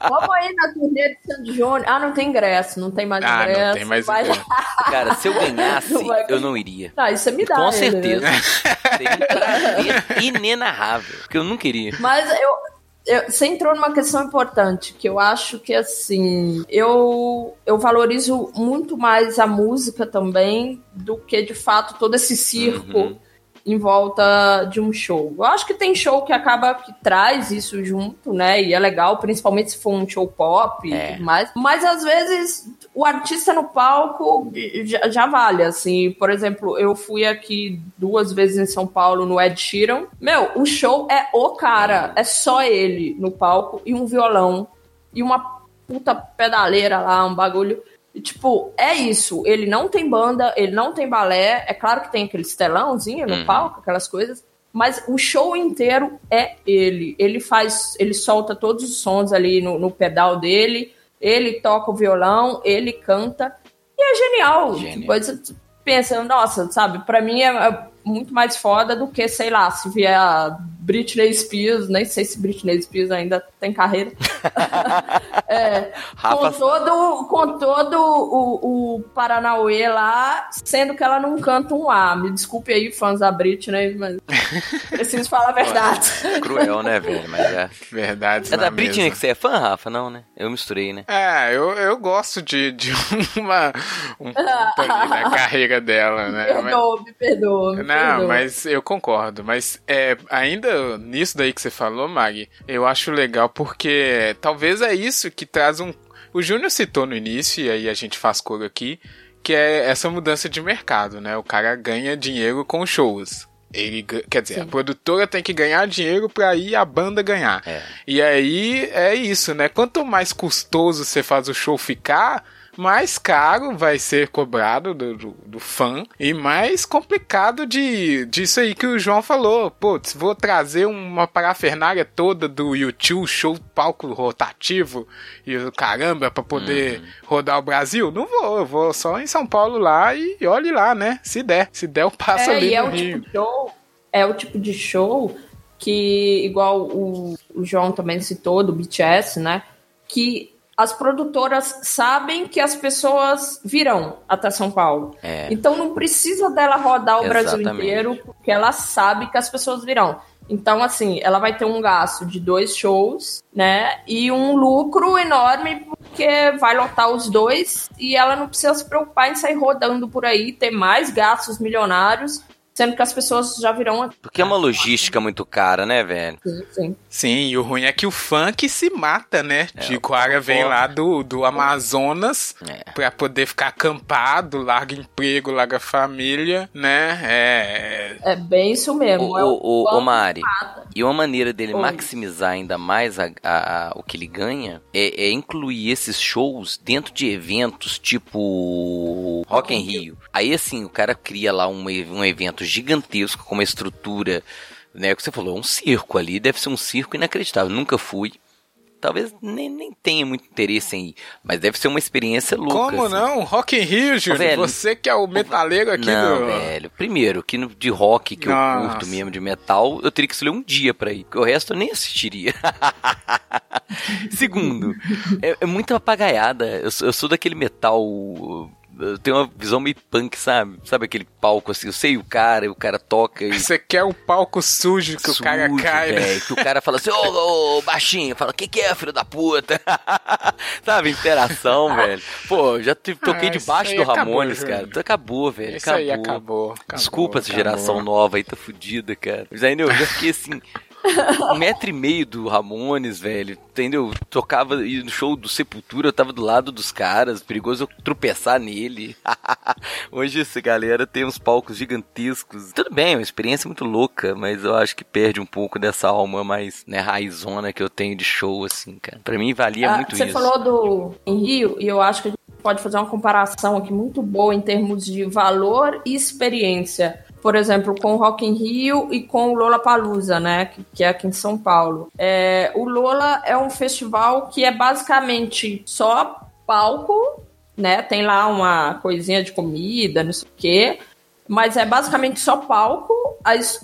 Vamos aí na turnê de Sandy Júnior. Ah, não tem ingresso, não tem mais Ah, não ingresso. tem mais vai- ingresso. Cara, se eu ganhasse, Não vai- eu não iria. Não, isso é me dá. Com ainda, certeza. né? Seria um prazer inenarrável. Porque eu não queria. Mas eu, eu- você entrou numa questão importante, que eu acho que assim, eu, eu valorizo muito mais a música também do que de fato todo esse circo Uhum. Em volta de um show. Eu acho que tem show que acaba que traz isso junto, né? E é legal, principalmente se for um show pop É. e tudo mais. Mas às vezes o artista no palco já, já vale, assim. Por exemplo, eu fui aqui duas vezes em São Paulo no Ed Sheeran. Meu, o show é o cara, é só ele no palco e um violão e uma puta pedaleira lá, um bagulho. E, tipo, é isso. Ele não tem banda, ele não tem balé. É claro que tem aquele estelãozinho no Uhum. palco, aquelas coisas. Mas o show inteiro é ele. Ele faz, ele solta todos os sons ali no, no pedal dele. Ele toca o violão, ele canta. E é genial. Genial. Depois você pensa, nossa, sabe? Pra mim é é muito mais foda do que, sei lá, se vier a Britney Spears, nem sei se Britney Spears ainda tem carreira. é, com todo, com todo o, o Paranauê lá, sendo que ela não canta um A. Me desculpe aí, fãs da Britney, mas preciso falar a verdade. Cruel, né, velho? Mas é. Verdade. É da Britney mesma. que você é fã, Rafa? Não, né? Eu misturei, né? É, eu, eu gosto de, de uma. Um ponto na carreira dela, né? Me perdoa, mas... me perdoa. Me não, perdoa. mas eu concordo. Mas é, ainda nisso daí que você falou, Mag, eu acho legal porque talvez é isso que traz um. O Júnior citou no início, e aí a gente faz coro aqui, que é essa mudança de mercado, né? O cara ganha dinheiro com shows. Ele, quer dizer, Sim. a produtora tem que ganhar dinheiro para ir a banda ganhar. É. E aí é isso, né? Quanto mais custoso você faz o show ficar, mais caro vai ser cobrado do, do, do, fã e mais complicado de disso aí que o João falou. Putz, vou trazer uma parafernália toda do YouTube, show palco rotativo e o caramba para poder uhum. rodar o Brasil? Não vou, eu vou só em São Paulo lá e, e olhe lá, né? Se der, se der eu passo é, ali e é no o Rio. Tipo de show, é o tipo de show que, igual o, o João também citou, do BTS, né? Que as produtoras sabem que as pessoas virão até São Paulo. É. Então não precisa dela rodar o Exatamente. Brasil inteiro, porque ela sabe que as pessoas virão. Então, assim, ela vai ter um gasto de dois shows, né? E um lucro enorme, porque vai lotar os dois e ela não precisa se preocupar em sair rodando por aí, ter mais gastos milionários sendo que as pessoas já virão. Porque é uma logística muito cara, né, velho? Sim, sim. Sim, e o ruim é que o funk se mata, né? É, Tico Ara vem lá do, do Amazonas é. pra poder ficar acampado, larga emprego, larga família, né? É. É bem isso mesmo. O, é o, o, o Mari, e uma maneira dele Oi. maximizar ainda mais a, a, a, o que ele ganha é, é, incluir esses shows dentro de eventos tipo Rock in Rio. Aí assim, o cara cria lá um, um evento gigantesco, com uma estrutura, né? O que você falou, um circo ali, deve ser um circo inacreditável. Nunca fui. Talvez nem, nem tenha muito interesse em ir, mas deve ser uma experiência louca. Como assim. não? Rock in Rio, Júlio. Velho, você que é o metaleiro aqui não, do... velho. Primeiro, que de rock que Nossa. eu curto mesmo, de metal, eu teria que escolher um dia para ir, porque o resto eu nem assistiria. Segundo, é, é muita apagaiada. Eu, eu sou daquele metal eu tenho uma visão meio punk, sabe? Sabe aquele palco assim, eu sei o cara, e o cara toca e... Você quer o um palco sujo que sujo, o cara cai, né? Que o cara fala assim, ô, baixinho, fala, o que que é, filho da puta? sabe, interação, velho. Pô, já toquei ah, debaixo do Ramones, acabou, cara. Então acabou, velho, isso acabou. Aí acabou, acabou. Desculpa essa geração nova aí, tá fudida, cara. Mas ainda eu já fiquei assim um metro e meio do Ramones, velho. Entendeu? Tocava no show do Sepultura, eu tava do lado dos caras, perigoso eu tropeçar nele. Hoje essa galera tem uns palcos gigantescos. Tudo bem, é uma experiência muito louca, mas eu acho que perde um pouco dessa alma mais, né, raizona que eu tenho de show, assim, cara. Pra mim valia ah, muito você isso. Você falou do em Rio, e eu acho que a gente pode fazer uma comparação aqui muito boa em termos de valor e experiência por exemplo, com o Rock in Rio e com o Lola Palusa, né, que, que, é aqui em São Paulo. É, o Lola é um festival que é basicamente só palco, né, tem lá uma coisinha de comida, não sei o quê, mas é basicamente só palco,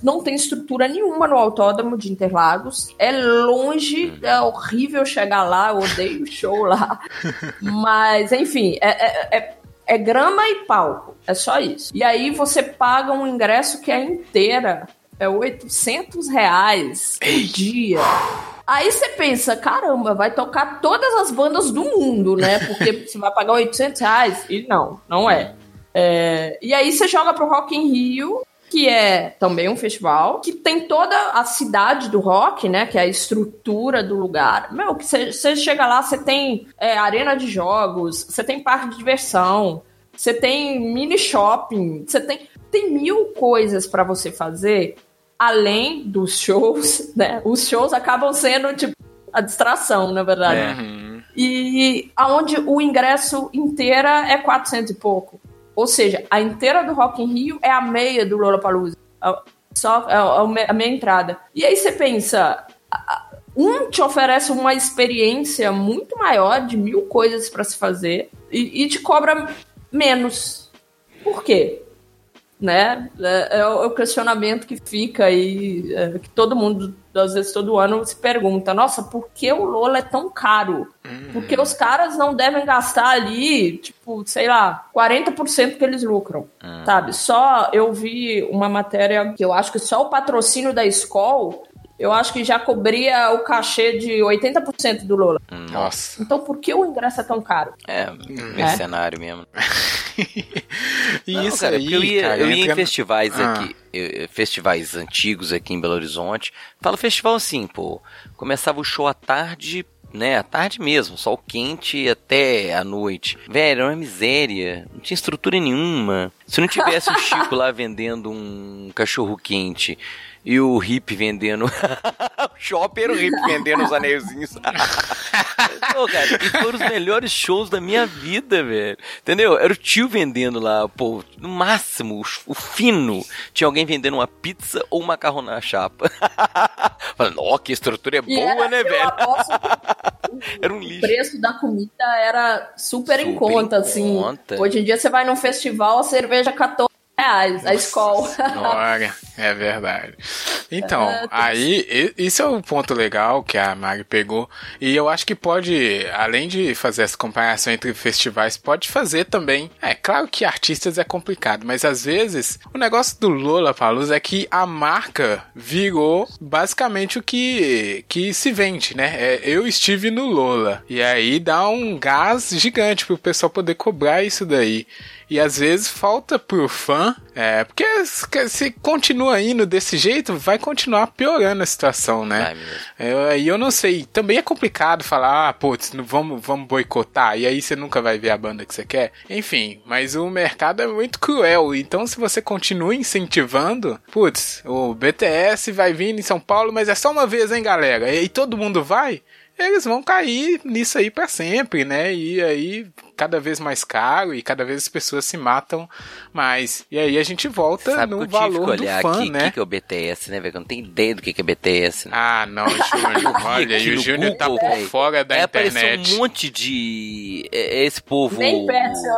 não tem estrutura nenhuma no autódromo de Interlagos, é longe, é horrível chegar lá, eu odeio o show lá, mas enfim, é, é, é é grama e palco. É só isso. E aí você paga um ingresso que é inteira. É 800 reais por dia. Aí você pensa, caramba, vai tocar todas as bandas do mundo, né? Porque você vai pagar 800 reais. E não, não é. é. E aí você joga pro Rock in Rio, que é também um festival, que tem toda a cidade do rock, né? Que é a estrutura do lugar. Meu, que você chega lá, você tem é, arena de jogos, você tem parque de diversão, você tem mini shopping, você tem, tem mil coisas para você fazer além dos shows, né? Os shows acabam sendo, tipo, a distração, na verdade. Uhum. E aonde o ingresso inteira é 400 e pouco. Ou seja, a inteira do Rock in Rio é a meia do Lollapalooza. Só a meia entrada. E aí você pensa, um te oferece uma experiência muito maior de mil coisas para se fazer e, e, te cobra menos. Por quê? Né? É, é o questionamento que fica aí, é, que todo mundo, às vezes todo ano, se pergunta: nossa, por que o Lola é tão caro? Porque os caras não devem gastar ali, tipo, sei lá, 40% que eles lucram, sabe? Só eu vi uma matéria que eu acho que só o patrocínio da escola. Eu acho que já cobria o cachê de 80% do Lola. Nossa. Então por que o ingresso é tão caro? É, mercenário mesmo. E Não, isso cara, aí, porque eu ia, cara, eu ia entra- em festivais Ah. aqui, festivais antigos aqui em Belo Horizonte. Fala festival assim, pô. Começava o show à tarde, né? À tarde mesmo, sol quente até a noite. Velho, era uma miséria. Não tinha estrutura nenhuma. Se não tivesse o Chico lá vendendo um cachorro quente e o Hip vendendo. o shopping era o Hip vendendo os anelzinhos. Pô, cara, e foram os melhores shows da minha vida, velho. Entendeu? Era o tio vendendo lá, pô, no máximo, o, o fino. Tinha alguém vendendo uma pizza ou um macarrão na chapa. Falando, ó, que estrutura é E boa, era- né, eu velho? aposto que Era um o lixo. preço da comida era super, em Super conta, em assim. conta. Hoje em dia você vai num festival, a cerveja 14 reais, a escola. Olha, é verdade. Então, É, aí, e- isso é um ponto legal que a Mari pegou. E eu acho que pode, além de fazer essa comparação entre festivais, pode fazer também. É claro que artistas é complicado, mas às vezes o negócio do Lola Palusa é que a marca virou basicamente o que, que se vende, né? É, eu estive no Lola. E aí dá um gás gigante pro pessoal poder cobrar isso daí. E às vezes falta pro fã, é, porque se- continua indo desse jeito, vai continuar piorando a situação, né? Mesmo. Eu- Aí eu, não sei, também é complicado falar, ah, putz, não vamos, vamos boicotar, e aí você nunca vai ver a banda que você quer. Enfim, mas o mercado é muito cruel, então se você continua incentivando, putz, o BTS vai vir em São Paulo, mas é só uma vez, hein, galera? E aí todo mundo vai? Eles vão cair nisso aí pra sempre, né? E aí cada vez mais caro e cada vez as pessoas se matam mais. E aí a gente volta Sabe no que eu tive que valor do olhar fã, aqui o né? que, que é o BTS, né, velho? Eu não tenho ideia do que, que é BTS, né? Ah, não, Júnior. Olha, e o Júnior tá por fora da apareceu internet. um monte de. É, é esse povo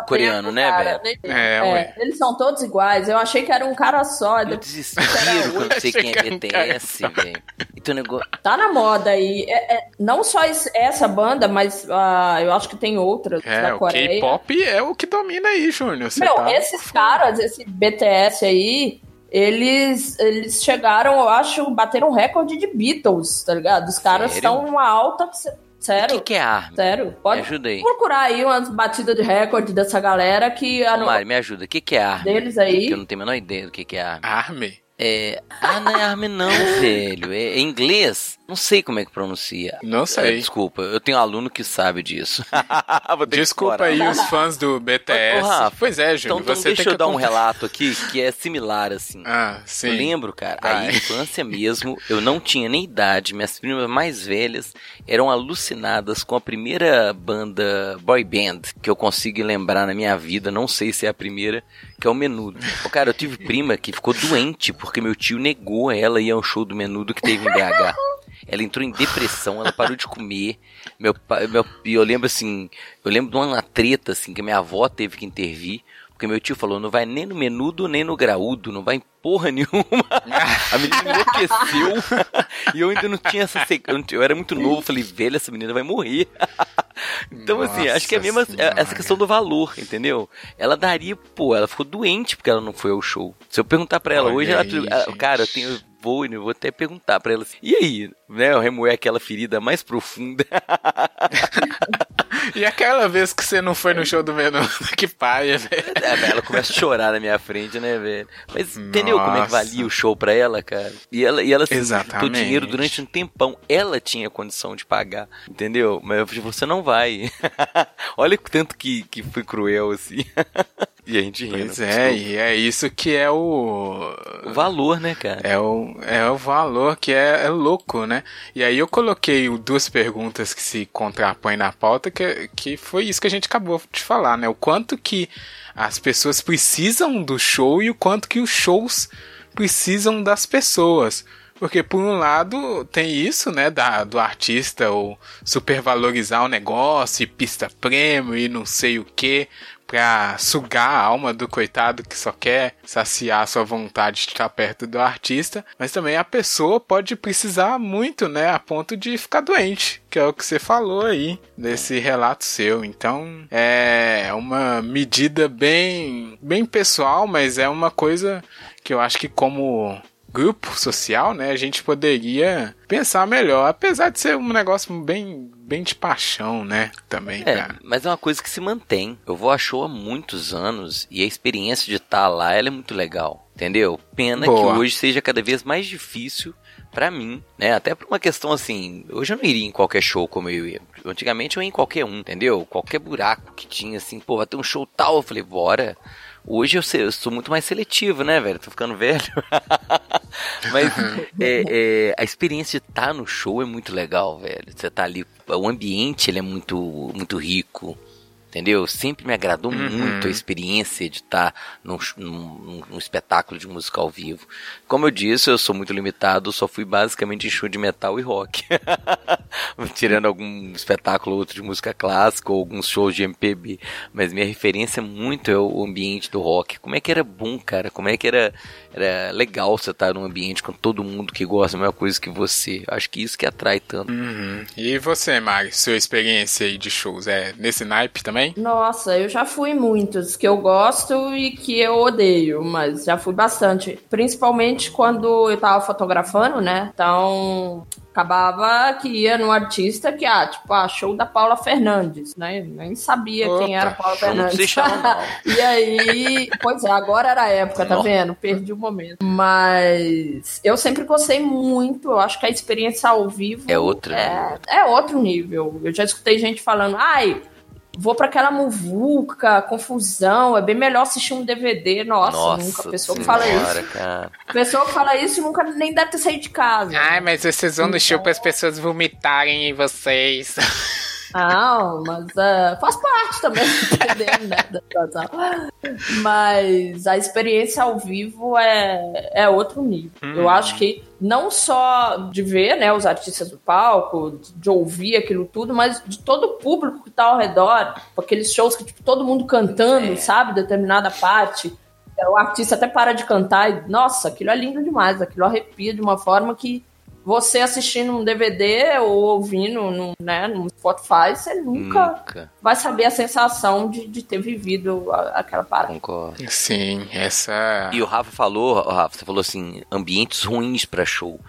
coreano, tempo, né, cara, velho? É, ué. eles são todos iguais. Eu achei que era um cara só. Eu desespero quando eu sei quem é um BTS, velho. Então o negócio. Tá na moda aí. É- é- não só essa banda, mas ah, eu acho que tem outras É, da o Coreia. K-pop é o que domina aí, Júnior. Você Meu, tá... esses caras, esse BTS aí, eles, eles chegaram, eu acho, bateram um recorde de Beatles, tá ligado? Os caras estão numa alta. O Sério? que, que é arma? Sério? Pode Me ajuda aí. procurar aí umas batidas de recorde dessa galera que a Ô, Mari, me ajuda. O que, que é arma? deles aí. Porque eu não tenho a menor ideia do que, que é arma. Army? É. Ah, não é arma, não, velho. É, é inglês? Não sei como é que pronuncia. Não É, sei. desculpa, eu tenho um aluno que sabe disso. Desculpa aí os fãs do BTS. Ô, Rafa, pois é, Então, Júnior. então você deixa tem eu que dar um relato aqui que é similar, assim. Ah, sim. Eu lembro, cara, Vai. a infância mesmo, eu não tinha nem idade, minhas primas mais velhas eram alucinadas com a primeira banda boy band que eu consigo lembrar na minha vida, não sei se é a primeira, que é o Menudo. Ô, cara, eu tive prima que ficou doente porque meu tio negou ela ir ao show do Menudo que teve em BH. Ela entrou em depressão, ela parou de comer. Meu pai, meu, eu lembro assim, eu lembro de uma treta assim que minha avó teve que intervir. Porque meu tio falou, não vai nem no menudo nem no graúdo, não vai em porra nenhuma. A menina enlouqueceu. e eu ainda não tinha essa. Eu, era muito novo, falei, velho, essa menina vai morrer. então, assim, Nossa acho que é mesmo essa- Senhora. essa questão do valor, entendeu? Ela daria, pô, ela ficou doente porque ela não foi ao show. Se eu perguntar pra ela Olha hoje, ela, aí, ela- gente. cara, eu tenho. Vou, eu vou até perguntar pra ela assim, e aí, né? Eu remoer aquela ferida mais profunda. E aquela vez que você não foi no show do Menudo, que paia, velho. É, velho, ela começa a chorar na minha frente, né, velho? Mas entendeu como é que Nossa. valia o show pra ela, cara? E ela, e ela assim, Exatamente. dinheiro durante um tempão. Ela tinha condição de pagar, entendeu? Mas eu falei, você não vai. Olha o tanto que, que foi cruel, assim. E a gente rindo. Pois é, e é isso que é o. O valor, né, cara? É o, é o valor que é, é louco, né? E aí eu coloquei duas perguntas que se contrapõem na pauta, que, que foi isso que a gente acabou de falar, né? O quanto que as pessoas precisam do show e o quanto que os shows precisam das pessoas. Porque por um lado tem isso, né, da, do artista ou supervalorizar o negócio e pista prêmio e não sei o que. Pra sugar a alma do coitado que só quer saciar sua vontade de estar perto do artista, mas também a pessoa pode precisar muito, né, a ponto de ficar doente, que é o que você falou aí nesse relato seu. Então, é uma medida bem bem pessoal, mas é uma coisa que eu acho que como grupo social, né, a gente poderia pensar melhor, apesar de ser um negócio bem, bem de paixão, né, também. É, cara. mas é uma coisa que se mantém. Eu vou a show há muitos anos e a experiência de estar lá, ela é muito legal, entendeu? Pena Boa. que hoje seja cada vez mais difícil pra mim, né? Até por uma questão assim, hoje eu não iria em qualquer show como eu ia. Antigamente eu ia em qualquer um, entendeu? Qualquer buraco que tinha assim, pô, vai ter um show tal, eu falei, bora. Hoje eu, sei- eu sou muito mais seletivo, né, velho? Tô ficando velho. Mas é, é, a experiência de estar no show é muito legal, velho. Você tá ali, o ambiente ele é muito, muito rico. Entendeu? Sempre me agradou Uhum. muito a experiência de estar num, num- num espetáculo de música ao vivo. Como eu disse, eu sou muito limitado, só fui basicamente em show de metal e rock. Tirando algum espetáculo ou outro de música clássica ou alguns shows de MPB. Mas minha referência muito é o ambiente do rock. Como é que era bom, cara? Como é que era, era legal você estar num ambiente com todo mundo que gosta da mesma coisa que você. Acho que isso que atrai tanto. Uhum. E você, Mari, sua experiência aí de shows é nesse naipe também? Nossa, eu já fui muitos que eu gosto e que eu odeio, mas já fui bastante. Principalmente quando eu tava fotografando, né? Então, acabava que ia num artista que, ah, tipo, ah, show da Paula Fernandes, né? Nem sabia Opa, quem era a Paula Fernandes. e aí, pois é, agora era a época, tá Nossa. vendo? Perdi o momento. Mas eu sempre gostei muito, eu acho que a experiência ao vivo É outra, é, é outro nível. Eu já escutei gente falando, ai, vou pra aquela muvuca, confusão, é bem melhor assistir um DVD. Nossa, nunca. A pessoa que fala isso. cara. A pessoa que fala isso nunca nem deve ter saído de casa. Ai, mas vocês vão no show para as pessoas vomitarem em vocês. Não, mas é, faz parte também, entendendo, né? Mas a experiência ao vivo é, é outro nível. Eu acho que não só de ver né, os artistas do palco, de ouvir aquilo tudo, mas de todo o público que tá ao redor, aqueles shows que tipo, todo mundo cantando, sabe, determinada parte. O artista até para de cantar e, nossa, aquilo é lindo demais, aquilo arrepia de uma forma que você assistindo um DVD ou ouvindo num, né, num Spotify, você nunca Nunca. vai saber a sensação de, de ter vivido a- aquela parada. Concordo. Sim, essa. E o Rafa falou, Rafa, você falou assim, ambientes ruins pra show,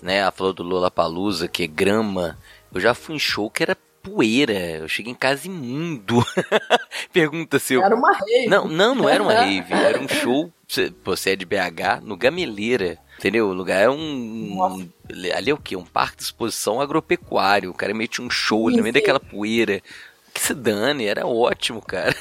né? Ela falou do Lollapalooza, que é grama. Eu já fui em show que era poeira. Eu cheguei em casa imundo. Pergunta se eu... Era uma rave. Não, não, não era uma rave. Era um show, você- é de BH, no Gameleira. Entendeu? O lugar é um... um- ali é o quê? Um parque de exposição agropecuário. O cara mete um show ali no meio Sim. daquela poeira. Que se dane, era ótimo, cara.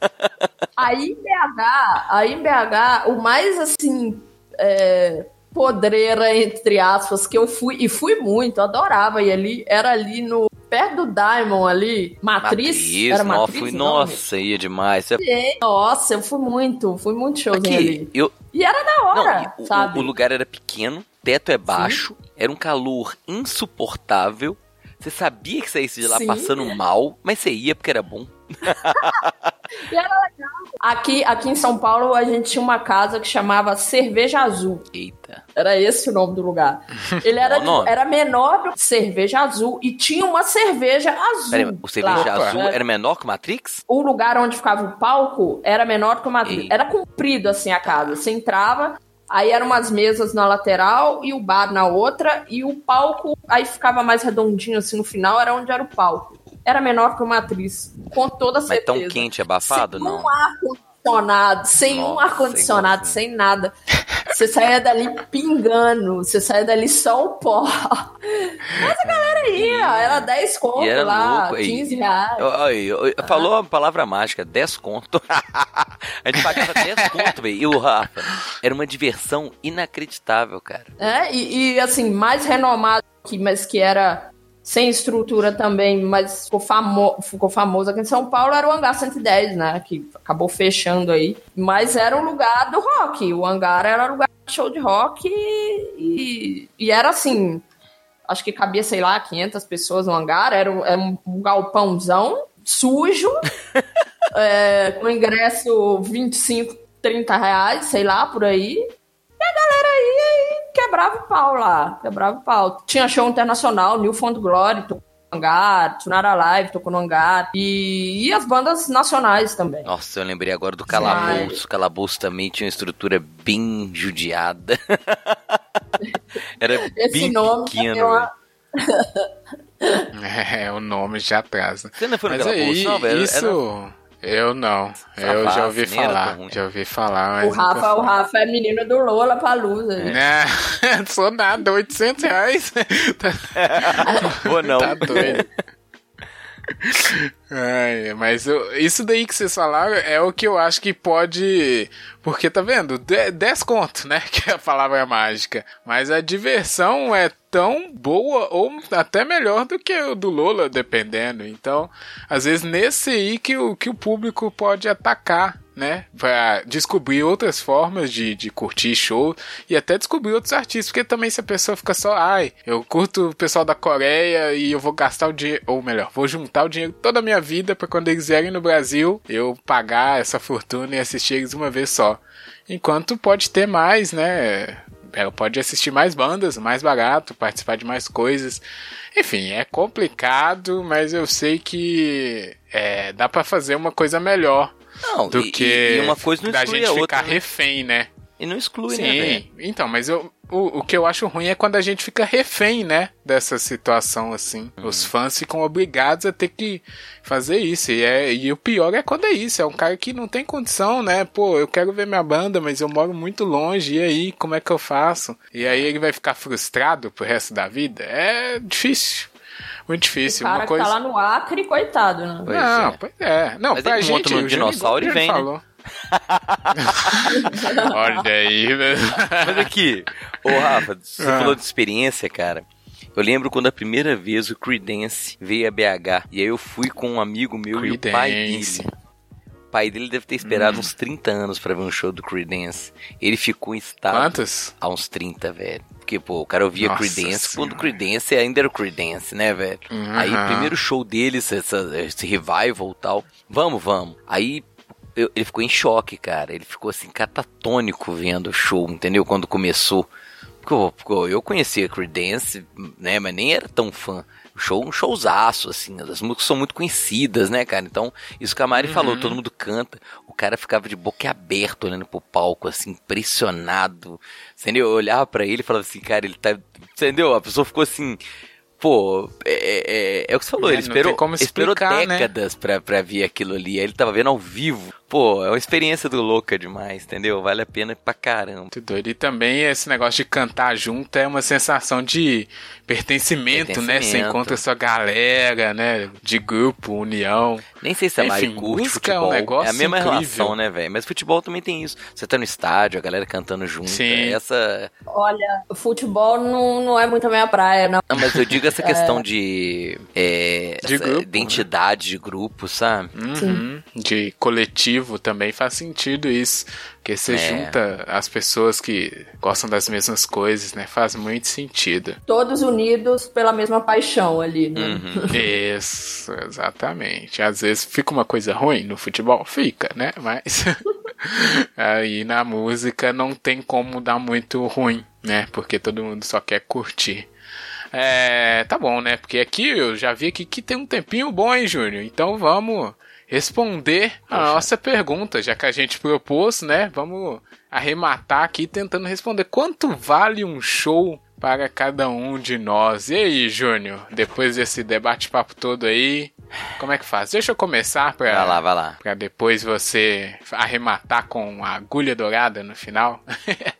Aí em BH, aí em BH, o mais assim, é, podreira, entre aspas, que eu fui, e fui muito, adorava ir ali, era ali no. Perto do Diamond ali, Matriz. era não, Matriz? fui, o nome? nossa, ia demais. Você- Nossa, eu fui muito, fui muito showzinho ali. Eu, E era da hora, não, e o- sabe? o, lugar era pequeno, teto é baixo, era um calor insuportável. Você sabia que você ia de lá Sim. passando mal, mas você ia porque era bom. E era legal. Aqui, aqui em São Paulo, a gente tinha uma casa que chamava Cerveja Azul. Eita. Era esse o nome do lugar. Ele era, era menor do que cerveja azul e tinha uma cerveja azul. Peraí, o cerveja lá. azul É. era menor que o Matrix? O lugar onde ficava o palco era menor que uma. Ei. Era comprido assim a casa. Você entrava, aí eram umas mesas na lateral e o bar na outra, e o palco aí ficava mais redondinho assim no final, era onde era o palco. Era menor que uma atriz, com toda Mas certeza. tão quente, abafado, sem não? um ar-condicionado, sem um Nossa, ar-condicionado, igualzinho. sem nada. Você saía dali pingando, você saía dali só o pó. Mas a galera ia, era 10 conto era lá, louco, aí. 15 reais. Oi, Falou a palavra mágica, 10 conto. a gente pagava 10 conto, velho. E o Rafa, era uma diversão inacreditável, cara. É, e, e, assim, mais renomado que, mas que era sem estrutura também, mas ficou, famo ficou famoso aqui em São Paulo, era o Hangar 110, né? Que acabou fechando aí. Mas era um lugar do rock. O hangar era lugar de show de rock e, e era assim. Acho que cabia, sei lá, 500 pessoas no hangar. Era, um- era um galpãozão sujo. é, com ingresso 25, 30 reais, sei lá, por aí. A galera ia e quebrava o pau lá, quebrava o pau. Tinha show internacional, New Found Glory, tocou no hangar, Tsunara Live tocou no hangar, e, e as bandas nacionais também. Nossa, eu lembrei agora do Calabouço. Calabouço também tinha uma estrutura bem judiada. Era Esse bem nome pequeno. é uma-. É, o nome já atrasa. Você não foi no Mas Calabouço, aí, não, velho? isso... Eu não. Eu já Savassi, ouvi falar. Já ouvi falar, mas O Rafa, o. Rafa é menino do Lola Palusa. Não, sou nada, 800 reais. Vou não. tá doido. Ai, mas eu- isso daí que vocês falaram é o que eu acho que pode. Porque tá vendo? De- 10 conto, né? Que é a palavra mágica. Mas a diversão é tão boa ou até melhor do que o do Lola, dependendo. Então, às vezes nesse aí que o, que o público pode atacar. Né, pra descobrir outras formas de, de curtir show e até descobrir outros artistas, porque também se a pessoa fica só, ai, eu curto o pessoal da Coreia e eu vou gastar o dinheiro, ou melhor, vou juntar o dinheiro toda a minha vida pra quando eles vierem no Brasil eu pagar essa fortuna e assistir eles uma vez só. Enquanto pode ter mais, né? Ela pode assistir mais bandas, mais barato, participar de mais coisas. Enfim, é complicado, mas eu sei que é, dá pra fazer uma coisa melhor Não, do e, que e uma coisa não da gente outra. ficar né? refém, né? E não exclui, né? Sim, então, mas eu, o, o que eu acho ruim é quando a gente fica refém, né? Dessa situação assim. Uhum. Os fãs ficam obrigados a ter que fazer isso. E, é, e o pior é quando é isso. É um cara que não tem condição, né? Pô, eu quero ver minha banda, mas eu moro muito longe. E aí, como é que eu faço? E aí ele vai ficar frustrado pro resto da vida? É difícil. Muito O difícil. cara Uma que coisa. tá lá no Acre, coitado, né? Pois não, é. pois é. Não, Mas pra ele gente. monta no o Júnior dinossauro e vem, né? falou. Olha aí, velho. Mas aqui, ô Rafa, você Ah. falou de experiência, cara. Eu lembro quando a primeira vez o Creedence veio a BH. E aí eu fui com um amigo meu e o pai dele. Creedence. O pai dele deve ter Hum. esperado uns 30 anos pra ver um show do Creedence. Ele ficou em estado Quantos? há uns 30, velho. Porque, pô, o cara ouvia Nossa Creedence quando Senhora. o Creedence ainda era Creedence, né, velho? Uhum. Aí primeiro show deles, essa- esse revival e tal. Vamos, vamos. Aí eu- ele ficou em choque, cara. Ele ficou assim, catatônico vendo o show, entendeu? Quando começou. Porque eu, eu conhecia Creedence, né? Mas nem era tão fã. O show, um showzaço, assim. As músicas são muito conhecidas, né, cara? Então, isso que a Mari falou, todo mundo canta. O cara ficava de boca aberta olhando pro palco, assim, impressionado. Entendeu? Eu olhava pra ele e falava assim, cara, ele tá. Entendeu? A pessoa ficou assim. Pô, é, é, é o que você falou, É, ele esperou, como esperou explicar, né? décadas pra, pra ver aquilo ali. Aí ele tava vendo ao vivo. Pô, é uma experiência do louca demais, entendeu? Vale a pena pra caramba. Muito doido. E também esse negócio de cantar junto é uma sensação de pertencimento, né? Você Pertencimento. encontra sua galera, né? De grupo, união. Nem sei se a Mari Enfim, curte música é um futebol. negócio a mesma incrível. relação, né, velho? Mas futebol também tem isso. Você tá no estádio, a galera cantando junto. Sim. Essa. Olha, o futebol não, não é muito a minha praia, não. Não, mas eu digo essa questão de. É, De essa grupo, né? identidade de grupo, sabe? Uhum. De coletivo também faz sentido isso. Porque você É. junta as pessoas que gostam das mesmas coisas, né? Faz muito sentido. Todos unidos pela mesma paixão ali, né? Uhum. Isso, exatamente. Às vezes fica uma coisa ruim no futebol, fica, né? Mas aí na música não tem como dar muito ruim, né? Porque todo mundo só quer curtir. É, tá bom, né? Porque aqui eu já vi aqui que tem um tempinho bom, hein, Júnior? Então vamos responder a nossa pergunta, já que a gente propôs, né? Vamos arrematar aqui tentando responder quanto vale um show para cada um de nós. E aí, Júnior, depois desse debate-papo todo aí, como é que faz? Deixa eu começar para Vai lá, vai lá. Pra depois você arrematar com a agulha dourada no final.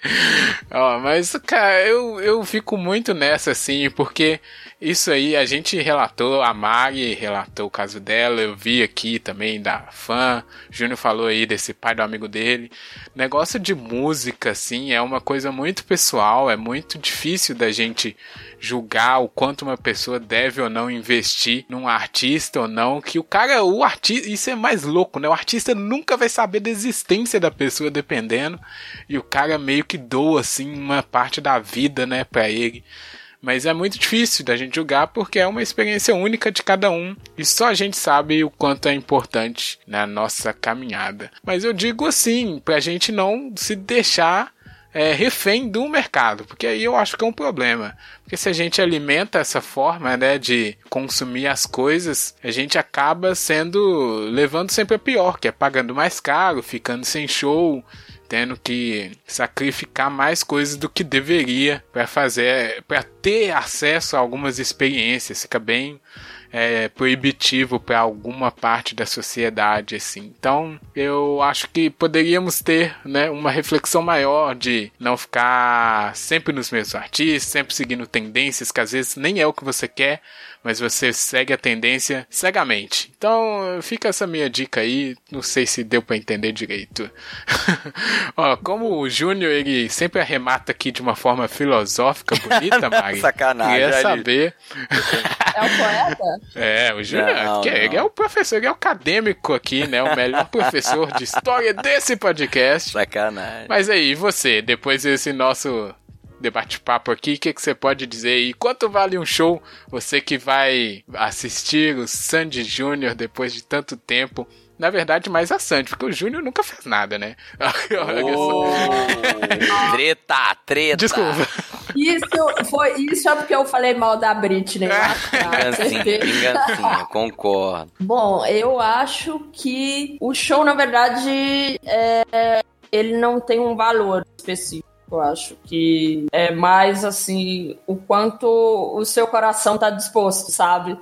Ó, mas, cara, eu, eu fico muito nessa, assim, porque isso aí a gente relatou, a Mari relatou o caso dela, eu vi aqui também da fã, Júnior falou aí desse pai do amigo dele. Negócio de música, assim, é uma coisa muito pessoal, é muito difícil da gente julgar o quanto uma pessoa deve ou não investir num artista ou não, que o cara, o artista, isso é mais louco, né? O artista nunca vai saber da existência da pessoa dependendo, e o cara meio que doa assim uma parte da vida, né, para ele. Mas é muito difícil da gente julgar porque é uma experiência única de cada um e só a gente sabe o quanto é importante na nossa caminhada. Mas eu digo assim, pra gente não se deixar é, refém do mercado, porque aí eu acho que é um problema. Porque se a gente alimenta essa forma né, de consumir as coisas, a gente acaba sendo levando sempre a pior, que é pagando mais caro, ficando sem show, tendo que sacrificar mais coisas do que deveria para fazer, para ter acesso a algumas experiências. Fica bem é, proibitivo para alguma parte da sociedade, assim. Então, eu acho que poderíamos ter, né, uma reflexão maior de não ficar sempre nos mesmos artistas, sempre seguindo tendências que às vezes nem é o que você quer, mas você segue a tendência cegamente. Então, fica essa minha dica aí, não sei se deu para entender direito. Ó, como o Júnior ele sempre arremata aqui de uma forma filosófica bonita, Mari. Sacanagem. Queria saber. É o poeta? É, o Júnior, ele é o professor, ele é o acadêmico aqui, né? O melhor professor de história desse podcast. Sacanagem. Mas aí, você, depois desse nosso debate-papo aqui, o que, que você pode dizer aí? Quanto vale um show? Você que vai assistir o Sandy Júnior depois de tanto tempo. Na verdade, mais a Sandy, porque o Júnior nunca fez nada, né? Oh, treta, treta. Desculpa. Isso, foi, isso é porque eu falei mal da Britney. vingancinha, concordo. Bom, eu acho que o show, na verdade, é, ele não tem um valor específico. Eu acho que é mais assim o quanto o seu coração está disposto, sabe?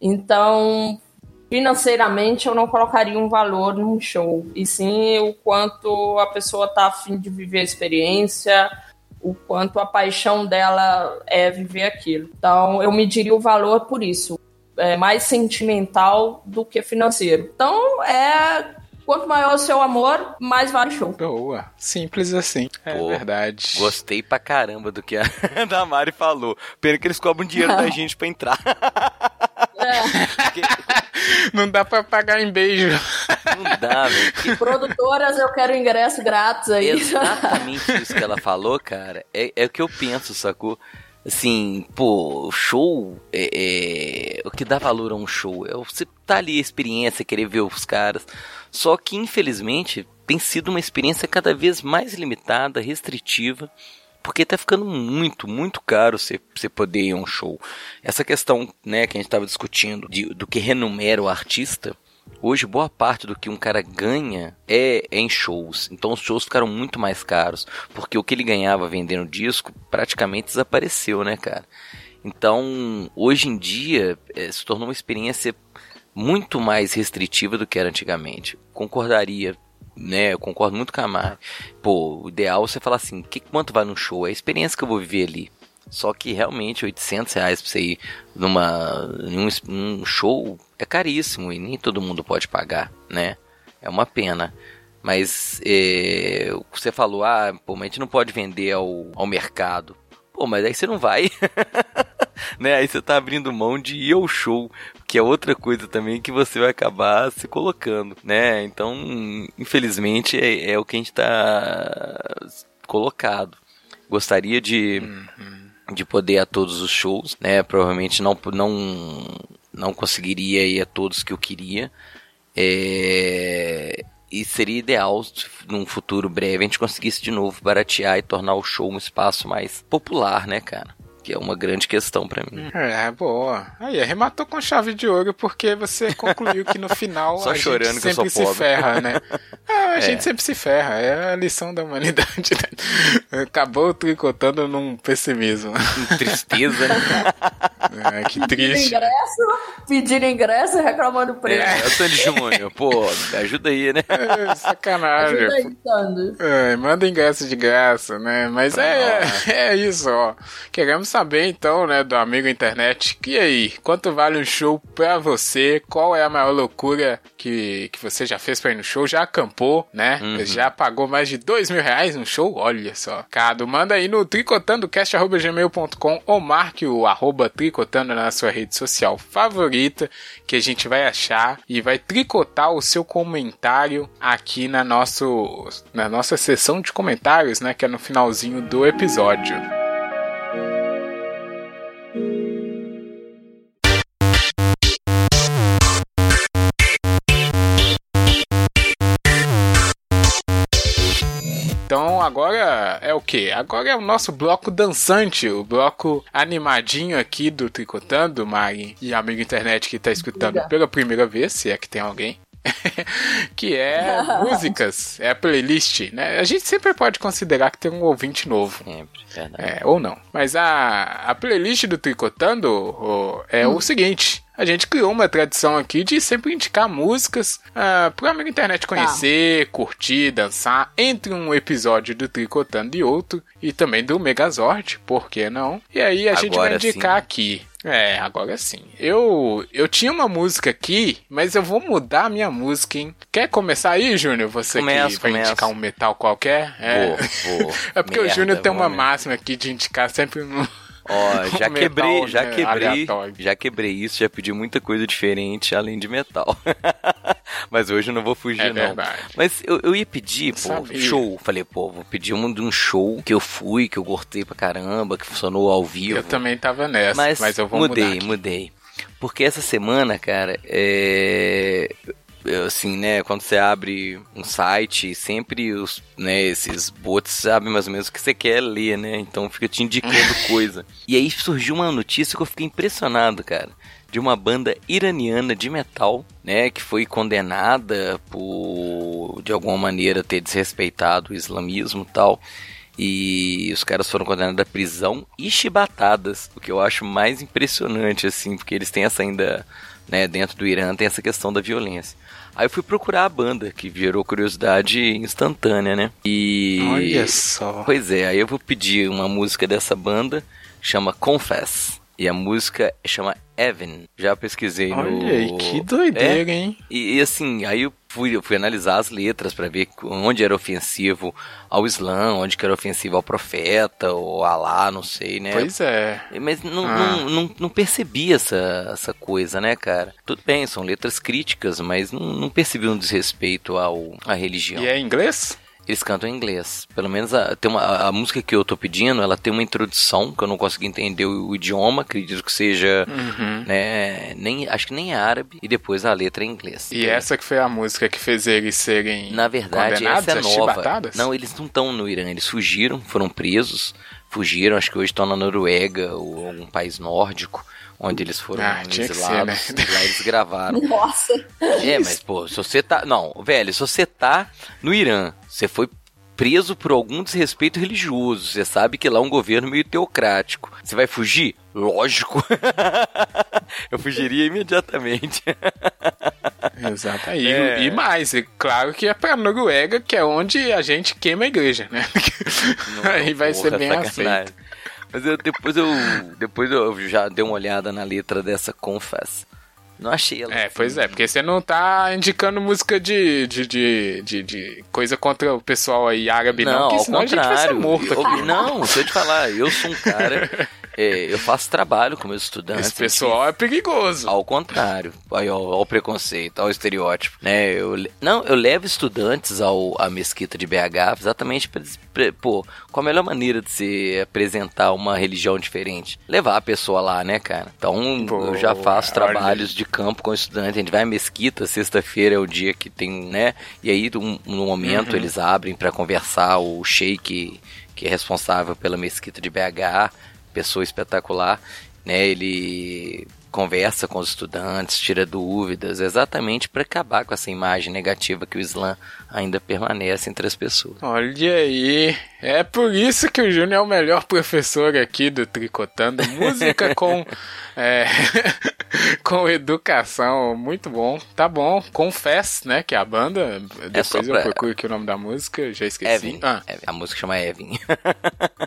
Então, financeiramente, eu não colocaria um valor num show, e sim o quanto a pessoa está afim de viver a experiência, o quanto a paixão dela é viver aquilo. Então, eu mediria o valor por isso. É mais sentimental do que financeiro. Então, é. Quanto maior o seu amor, mais vale o show. Boa. Simples assim. É Pô, verdade. Gostei pra caramba do que a da Mari falou. Pena que eles cobram dinheiro da gente pra entrar. É. Porque Não dá pra pagar em beijo. não dá, velho. Produtoras, eu quero ingresso grátis aí. Exatamente isso que ela falou, cara. É, é o que eu penso, sacou? Assim, pô, show é, é- O que dá valor a um show é você tá ali a experiência, querer ver os caras. Só que, infelizmente, tem sido uma experiência cada vez mais limitada, restritiva. Porque tá ficando muito, muito caro você, poder ir a um show. Essa questão né, que a gente estava discutindo de- do que renumera o artista, Hoje, boa parte do que um cara ganha é, é em shows. Então, os shows ficaram muito mais caros. Porque o que ele ganhava vendendo disco praticamente desapareceu, né, cara? Então, hoje em dia, eh, se tornou uma experiência muito mais restritiva do que era antigamente. Concordaria, né? Eu concordo muito com a Mari. Pô, o ideal é você falar assim: que, quanto vai no show? É a experiência que eu vou viver ali. Só que realmente 800 reais pra você ir numa, um, es- num show é caríssimo e nem todo mundo pode pagar, né? É uma pena. Mas é, você falou, ah, pô, mas a gente não pode vender ao, ao mercado. Pô, mas aí você não vai. né? Aí você tá abrindo mão de ir ao show, que é outra coisa também que você vai acabar se colocando, né? Então, infelizmente, é, é o que a gente tá colocado. Gostaria de, de poder ir a todos os shows, né? Provavelmente não, não, não conseguiria ir a todos que eu queria. É, E seria ideal se num futuro breve a gente conseguisse de novo baratear e tornar o show um espaço mais popular, né, cara? Que é uma grande questão pra mim. É, boa. Aí, arrematou com chave de ouro porque você concluiu que no final Só a chorando gente que eu sempre sou se pobre. ferra, né? É, a É. gente sempre se ferra. É a lição da humanidade. né? Acabou tricotando num pessimismo. Tristeza, né? É, que Pedindo triste. ingresso, pedindo ingresso e reclamando preço. É, o Sandy Júnior, pô, me ajuda aí, né? É, sacanagem. Ajuda aí. É, manda ingresso de graça, né? Mas é, é isso, ó. Queremos saber então, né, do amigo internet. E aí, quanto vale um show pra você? Qual é a maior loucura que, que você já fez pra ir no show? Já acampou, né? Já pagou mais de dois mil reais no show? Olha só. Cado, manda aí no tricotandocast.gmail.com ou marque o arroba tricotando na sua rede social favorita que a gente vai achar e vai tricotar o seu comentário aqui na, nosso, na nossa sessão de comentários, né? Que é no finalzinho do episódio. Então agora é o que? Agora é o nosso bloco dançante, o bloco animadinho aqui do Tricotando, Mari e amigo internet que tá escutando Diga. pela primeira vez, se é que tem alguém. que é músicas, é a playlist, né? A gente sempre pode considerar que tem um ouvinte novo. Sempre, verdade. É, ou não. Mas a, a playlist do Tricotando ô, é o seguinte. A gente criou uma tradição aqui de sempre indicar músicas ah, pro amigo internet conhecer, curtir, dançar entre um episódio do Tricotando e outro. E também do Megazord, por que não? E aí a gente vai Agora indicar sim. aqui. É, agora sim. Eu eu tinha uma música aqui, mas eu vou mudar a minha música, hein? Quer começar aí, Júnior? Você Começo, que vai começo. indicar um metal qualquer? É. Vou, vou. É porque o Merda, Júnior tem uma vamos. máxima aqui de indicar sempre um. Ó, já quebrei, metal, já né, quebrei, aleatório. já quebrei isso, já pedi muita coisa diferente além de metal. Mas hoje eu não vou fugir, É não. verdade. Mas eu, eu ia pedir, pô, Sabia. show. Falei, pô, vou pedir um de um show que eu fui, que eu gostei pra caramba, que funcionou ao vivo. Eu também tava nessa, mas, Mas, eu vou mudei, mudar. aqui. mudei. Porque essa semana, cara, é. Assim, né, quando você abre um site, sempre os, né, esses bots sabem mais ou menos o que você quer ler, né? Então fica te indicando coisa. E aí surgiu uma notícia que eu fiquei impressionado, cara. De uma banda iraniana de metal, né, que foi condenada por, de alguma maneira, ter desrespeitado o islamismo e tal. E os caras foram condenados à prisão e chibatadas, o que eu acho mais impressionante, assim, porque eles têm essa ainda, né, dentro do Irã, tem essa questão da violência. Aí eu fui procurar a banda, que gerou curiosidade instantânea, né? E. Olha só. Pois é, aí eu vou pedir uma música dessa banda, chama Confess. E a música chama Evan. Já pesquisei no. Olha que doideira, É, hein? e, e, assim, aí eu fui, eu fui analisar as letras pra ver onde era ofensivo ao Islã, onde que era ofensivo ao profeta, ou Alá, não sei, né? Pois é. Mas não, Ah. não, não, não percebi essa, essa coisa, né, cara? Tudo bem, são letras críticas, mas não, não percebi um desrespeito ao, à religião. E é em inglês? Eles cantam em inglês. Pelo menos a, tem uma, a, a música que eu tô pedindo, ela tem uma introdução, que eu não consegui entender o, o idioma, acredito que seja, Uhum. né, nem, acho que nem árabe, e depois a letra é em inglês. E essa que foi a música que fez eles serem Na verdade, essa é nova. Não, eles não estão no Irã, eles fugiram, foram presos, fugiram, acho que hoje estão na Noruega ou algum país nórdico, onde eles foram Ah, tinha que ser, exilados. né? e Lá eles gravaram. Nossa. É, mas pô, se você tá. Não, velho, se você tá no Irã, você foi preso por algum desrespeito religioso. Você sabe que lá é um governo meio teocrático. Você vai fugir? Lógico. Eu fugiria imediatamente. Exato. E, É. e mais, é claro que é pra Noruega, que é onde a gente queima a igreja, né? Aí vai ser Porra, bem sacanagem. aceito. Mas eu, depois eu depois eu já dei uma olhada na letra dessa Confess. Não achei ela. É, pois é, porque você não tá indicando música de, de, de, de, de coisa contra o pessoal aí árabe, não, Não, ao senão a gente vai ser contrário. morto Eu- aqui. não, deixa eu te falar, eu sou um cara. é, eu faço trabalho com meus estudantes. Esse pessoal é perigoso. Ao contrário, aí, ó, ao preconceito, ao estereótipo, né? Eu, não, eu levo estudantes ao, à mesquita de BH exatamente para pô, qual a melhor maneira de se apresentar uma religião diferente? Levar a pessoa lá, né, cara? Então, eu já faço olha. trabalhos de campo com estudantes, a gente vai à mesquita, sexta-feira é o dia que tem, né? E aí, um, no momento, Uhum. eles abrem para conversar o sheik que é responsável pela mesquita de BH, pessoa espetacular, né? Ele conversa com os estudantes, tira dúvidas, exatamente para acabar com essa imagem negativa que o Islã ainda permanece entre as pessoas. Olha aí, é por isso que o Júnior é o melhor professor aqui do Tricotando. Música com, é, com educação, muito bom. Tá bom, Confess, né, que é a banda. só Depois eu pra- procuro aqui o nome da música, já esqueci. Evin, Ah, Evin. a música chama Evin.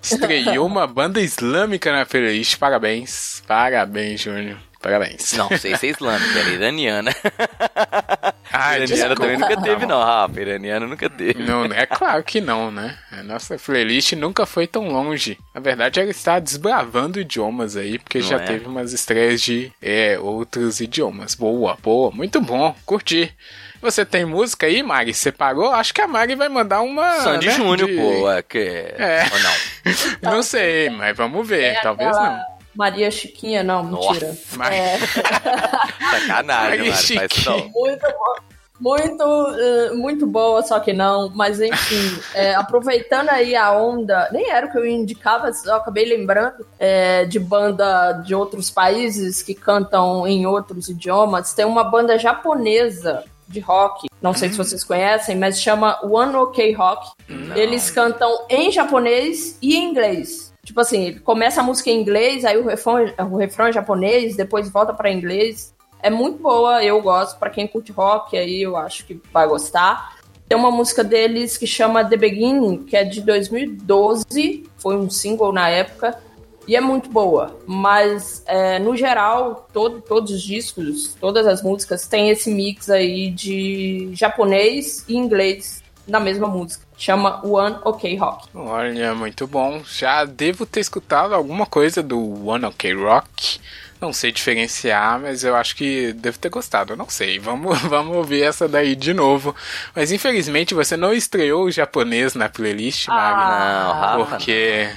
estreou uma banda islâmica na playlist, parabéns. Parabéns, Júnior. Parabéns. Não sei se é islâmica, ela é iraniana. Ah, iraniana também nunca teve, não, Rafa. Iraniana nunca teve. Não, é claro que não, né? A nossa playlist nunca foi tão longe. Na verdade, ela está desbravando idiomas aí, porque Não já é? teve umas estreias de é, outros idiomas. Boa, boa, muito bom, curti. Você tem música aí, Mari? Separou? Acho que a Mari vai mandar uma. Sandy né, Júnior, de- pô, é que... É. Ou não? Não sei, mas vamos ver. Tem Talvez aquela não. Maria Chiquinha, não, Nossa. mentira. Mas- É, Sacanagem, não. chiquinho. muito bom. muito, uh, muito boa, só que não. Mas enfim, é, aproveitando aí a onda, nem era o que eu indicava, só acabei lembrando é, de banda de outros países que cantam em outros idiomas. Tem uma banda japonesa de rock, não sei se vocês conhecem, mas chama One OK Rock. Não. Eles cantam em japonês e em inglês. Tipo assim, começa a música em inglês, aí o refrão, o refrão é japonês, depois volta para inglês. É muito boa, eu gosto. Para quem curte rock, aí eu acho que vai gostar. Tem uma música deles que chama The Beginning, que é de 2012, foi um single na época, e é muito boa. Mas, é, no geral, todo, todos os discos, todas as músicas, tem esse mix aí de japonês e inglês na mesma música. Chama One OK Rock. Olha, muito bom. Já devo ter escutado alguma coisa do One OK Rock. Não sei diferenciar, mas eu acho que devo ter gostado. Não sei. Vamos, vamos ouvir essa daí de novo. Mas infelizmente você não estreou o japonês na playlist, Mari. Não, Rafa. Porque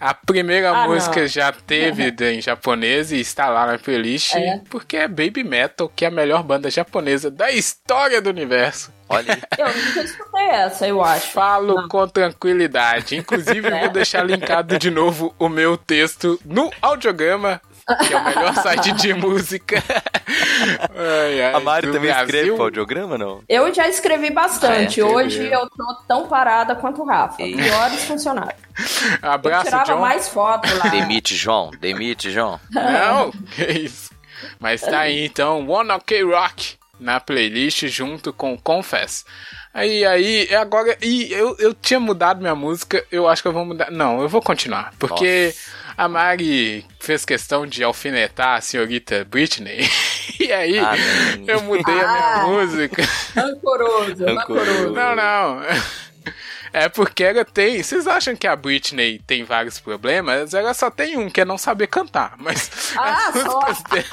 a primeira Ah, música não. já teve em japonês e está lá na playlist. É. Porque é Baby Metal, que é a melhor banda japonesa da história do universo. Olha aí. Eu nunca escutei essa, eu acho. Falo Não. com tranquilidade. Inclusive, eu vou deixar linkado de novo o meu texto no Audiograma, que é o melhor site de música. Ai, ai, A Mari também Brasil. escreve pro audiograma, não? Eu já escrevi bastante. Ah, é? Hoje eu tô tão parada quanto o Rafa. Ei. Piores funcionários. Eu Abraço, tirava John. mais foto lá. Demite, João. Demite, João. Não, que isso. Mas tá aí então, One Ok Rock na playlist junto com Confess. Aí, aí, agora, e eu, eu tinha mudado minha música, eu acho que eu vou mudar. Não, eu vou continuar, porque a Mari fez questão de alfinetar a senhorita Britney. E aí, Amém. eu mudei a minha Ah. música. Rancoroso. rancoroso. Não, não. É porque ela tem. Vocês acham que a Britney tem vários problemas? Ela só tem um, que é não saber cantar. Mas Ah, as só. dela.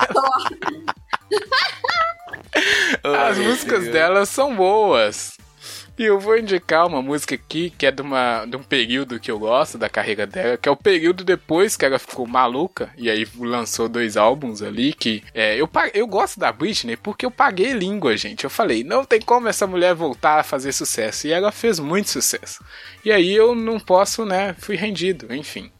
As músicas Deus. dela são boas. E eu vou indicar uma música aqui que é de, uma, de um período que eu gosto da carreira dela, que é o período depois que ela ficou maluca e aí lançou dois álbuns ali que é, eu, eu gosto da Britney porque eu paguei língua, gente. Eu falei, não tem como essa mulher voltar a fazer sucesso. E ela fez muito sucesso. E aí eu não posso, né? Fui rendido, enfim.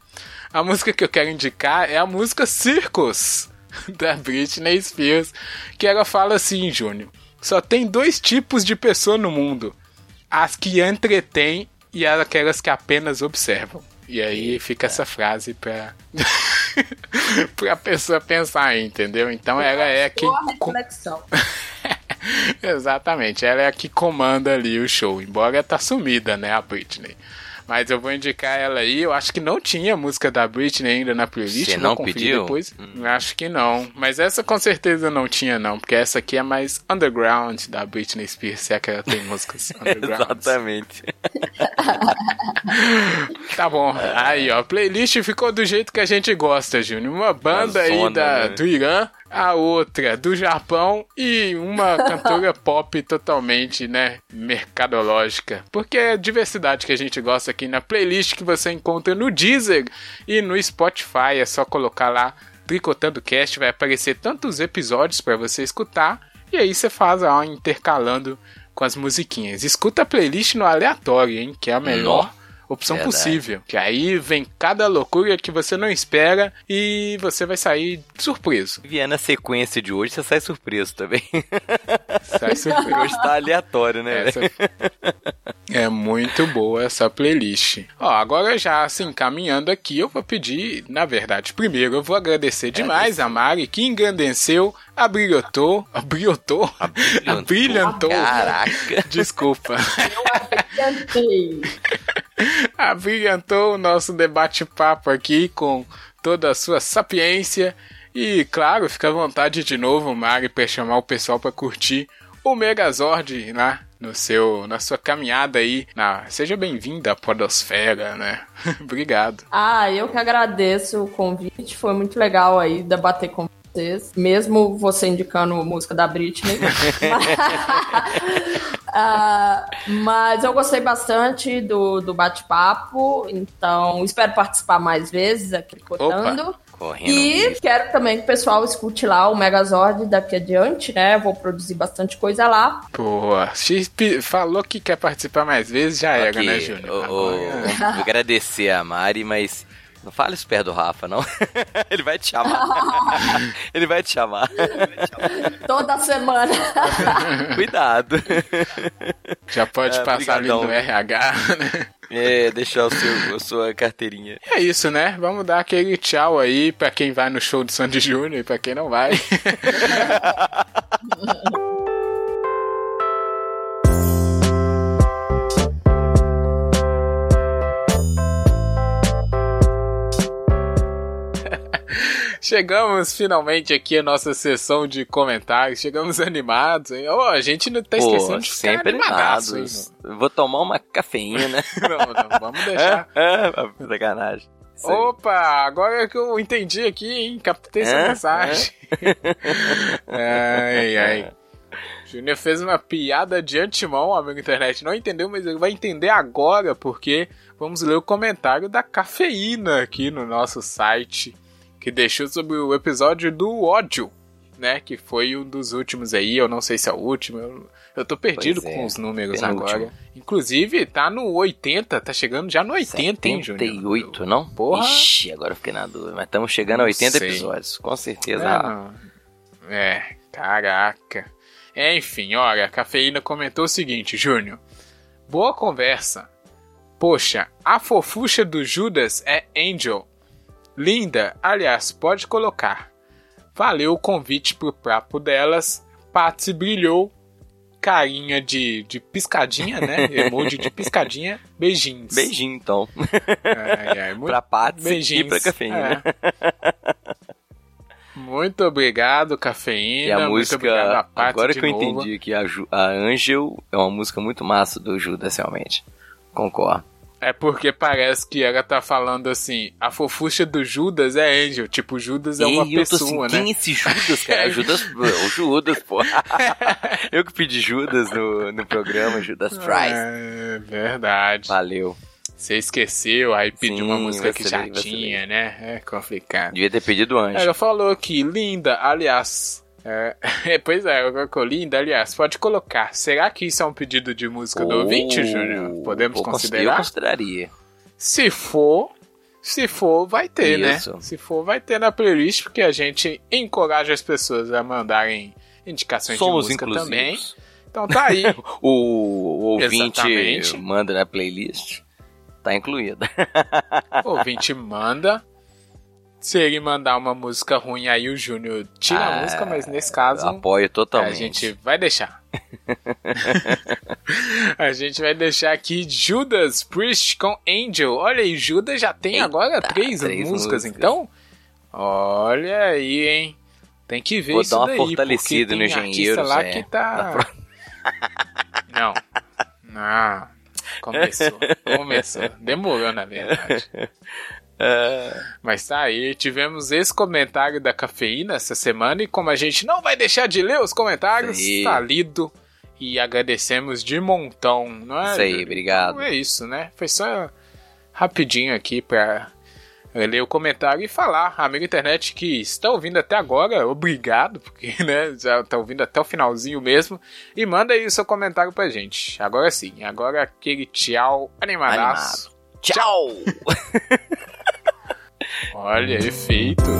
A música que eu quero indicar é a música Circus, da Britney Spears, que ela fala assim, Júnior, só tem dois tipos de pessoa no mundo, as que entretêm e aquelas que apenas observam. E aí fica essa frase pra, pra pessoa pensar entendeu? Então ela é. Boa reflexão. Exatamente, ela é a que comanda ali o show, embora tá sumida, né, a Britney. Mas eu vou indicar ela aí. Eu acho que não tinha música da Britney ainda na playlist. Você não pediu? Depois. Acho que não. Mas essa com certeza não tinha, não. Porque essa aqui é mais underground da Britney Spears. Se é que ela tem músicas underground. Exatamente. Tá bom. Aí, ó. A playlist ficou do jeito que a gente gosta, Júnior. Uma banda aí zona, da, né? do Irã, a outra do Japão e uma cantora pop totalmente, né, mercadológica. Porque é a diversidade que a gente gosta aqui na playlist que você encontra no Deezer e no Spotify. É só colocar lá Tricotando Cast, vai aparecer tantos episódios para você escutar. E aí você faz ó, intercalando com as musiquinhas. Escuta a playlist no aleatório, hein? Que é a melhor opção Verdade. possível. Que aí vem cada loucura que você não espera e você vai sair surpreso. Se vier na sequência de hoje, você sai surpreso também. Sai surpreso. Hoje tá aleatório, né? Essa- É muito boa essa playlist. Ó, agora já assim, caminhando aqui, eu vou pedir, na verdade, primeiro eu vou agradecer demais a Mari que engrandeceu, abrilhotou, abrilhotou, Abrilhantou. abrilhantou. Caraca. Desculpa. Tentei. abrilhantou o nosso debate-papo aqui com toda a sua sapiência. E, claro, fica à vontade de novo, Mari, para chamar o pessoal para curtir o Megazord lá no seu, na sua caminhada aí. Na, seja bem-vinda à Podosfera, né? Obrigado. Ah, eu que agradeço o convite. Foi muito legal aí debater com vocês. Mesmo você indicando música da Britney. Ah, mas eu gostei bastante do, do bate-papo. Então, espero participar mais vezes aqui cotando. Correndo. E quero também que o pessoal escute lá o Megazord daqui adiante, né? Vou produzir bastante coisa lá. Pô, X falou que quer participar mais vezes, já era, Ok, né, Júnior? o- o- Agora- vou agradecer a Mari, mas não fale isso perto do Rafa, não. Ele vai te chamar. Ele vai te chamar. Toda semana. Cuidado. Já pode É, passar ali no RH, né? É, deixar o seu, a sua carteirinha. É isso, né? Vamos dar aquele tchau aí pra quem vai no show do Sandy Júnior e pra quem não vai. Chegamos finalmente aqui à nossa sessão de comentários. Chegamos animados, hein? Ô, a gente não tá esquecendo Pô, de ficar sempre hein, animados. Vou tomar uma cafeína. Não, não, vamos deixar. Ah, sacanagem. Isso aí. Opa, agora é que eu entendi aqui, hein? Captei essa É? mensagem. ai, ai. Júnior fez uma piada de antemão, amigo internet. Não entendeu, mas ele vai entender agora, porque vamos ler o comentário da cafeína aqui no nosso site, que deixou sobre o episódio do ódio, né? Que foi um dos últimos aí, eu não sei se é o último, eu, eu tô perdido é, com os números agora. Inclusive, tá no 80, tá chegando já no 80, hein, Júnior? 78, não? Porra. Ixi, agora eu fiquei na dúvida. Mas estamos chegando a Não 80 sei. episódios. Com certeza. É. É, caraca. É, enfim, olha, a cafeína comentou o seguinte, Júnior. Boa conversa. Poxa, a fofucha do Judas é Angel. Linda, aliás, pode colocar. Valeu o convite pro papo delas. Patsy brilhou. Carinha de, de piscadinha, né? Emoji de piscadinha. Beijinhos. Beijinho, então. Ai, ai, muito pra Patsy e Beijinhos. pra cafeína. É. Muito obrigado, cafeína. E a Muito obrigado música, a agora que eu novo. entendi que a, Ju- a Angel é uma música muito massa do Judas, realmente. Concordo. É porque parece que ela tá falando assim: a fofucha do Judas é Angel. Tipo, Judas é uma e eu tô assim, pessoa, quem é né? esse Judas, cara? Judas, o Judas, pô. eu que pedi Judas no, no programa, Judas Price. É verdade. Valeu. Você esqueceu, aí pediu uma Sim, música que já tinha, né? É complicado. Devia ter pedido antes. Ela falou aqui, linda, aliás. É, pois é, ela colocou linda, aliás, pode colocar. Será que isso é um pedido de música do ouvinte, Júnior? Podemos Oh, considerar? Eu consideraria. Se for, se for, vai ter, Isso. né? Se for, vai ter na playlist, porque a gente encoraja as pessoas a mandarem indicações Somos de música inclusivos. também. Então tá aí. O, o ouvinte Exatamente. manda na playlist. Tá incluída. o ouvinte manda. Se ele mandar uma música ruim, aí o Júnior tira a Ah, música, mas nesse caso. Apoio totalmente. A gente vai deixar. a gente vai deixar aqui Judas Priest com Angel. Olha aí, Judas já tem Eita, agora três, três músicas, músicas. então. Olha aí, hein? Tem que ver Vou isso dar uma daí, fortalecida no Engenheiros, lá é. que tá... Não. Não. Começou. Começou. Demorou, na verdade. Mas tá aí, tivemos esse comentário da cafeína essa semana e como a gente não vai deixar de ler os comentários, aí. tá lido e agradecemos de montão, não é? Isso aí, obrigado. Então é isso, né? Foi só rapidinho aqui pra ler o comentário e falar. Amigo internet que está ouvindo até agora, obrigado, porque né, já tá ouvindo até o finalzinho mesmo. E manda aí o seu comentário pra gente. Agora sim, agora aquele tchau animadaço. Tchau! Olha, efeito.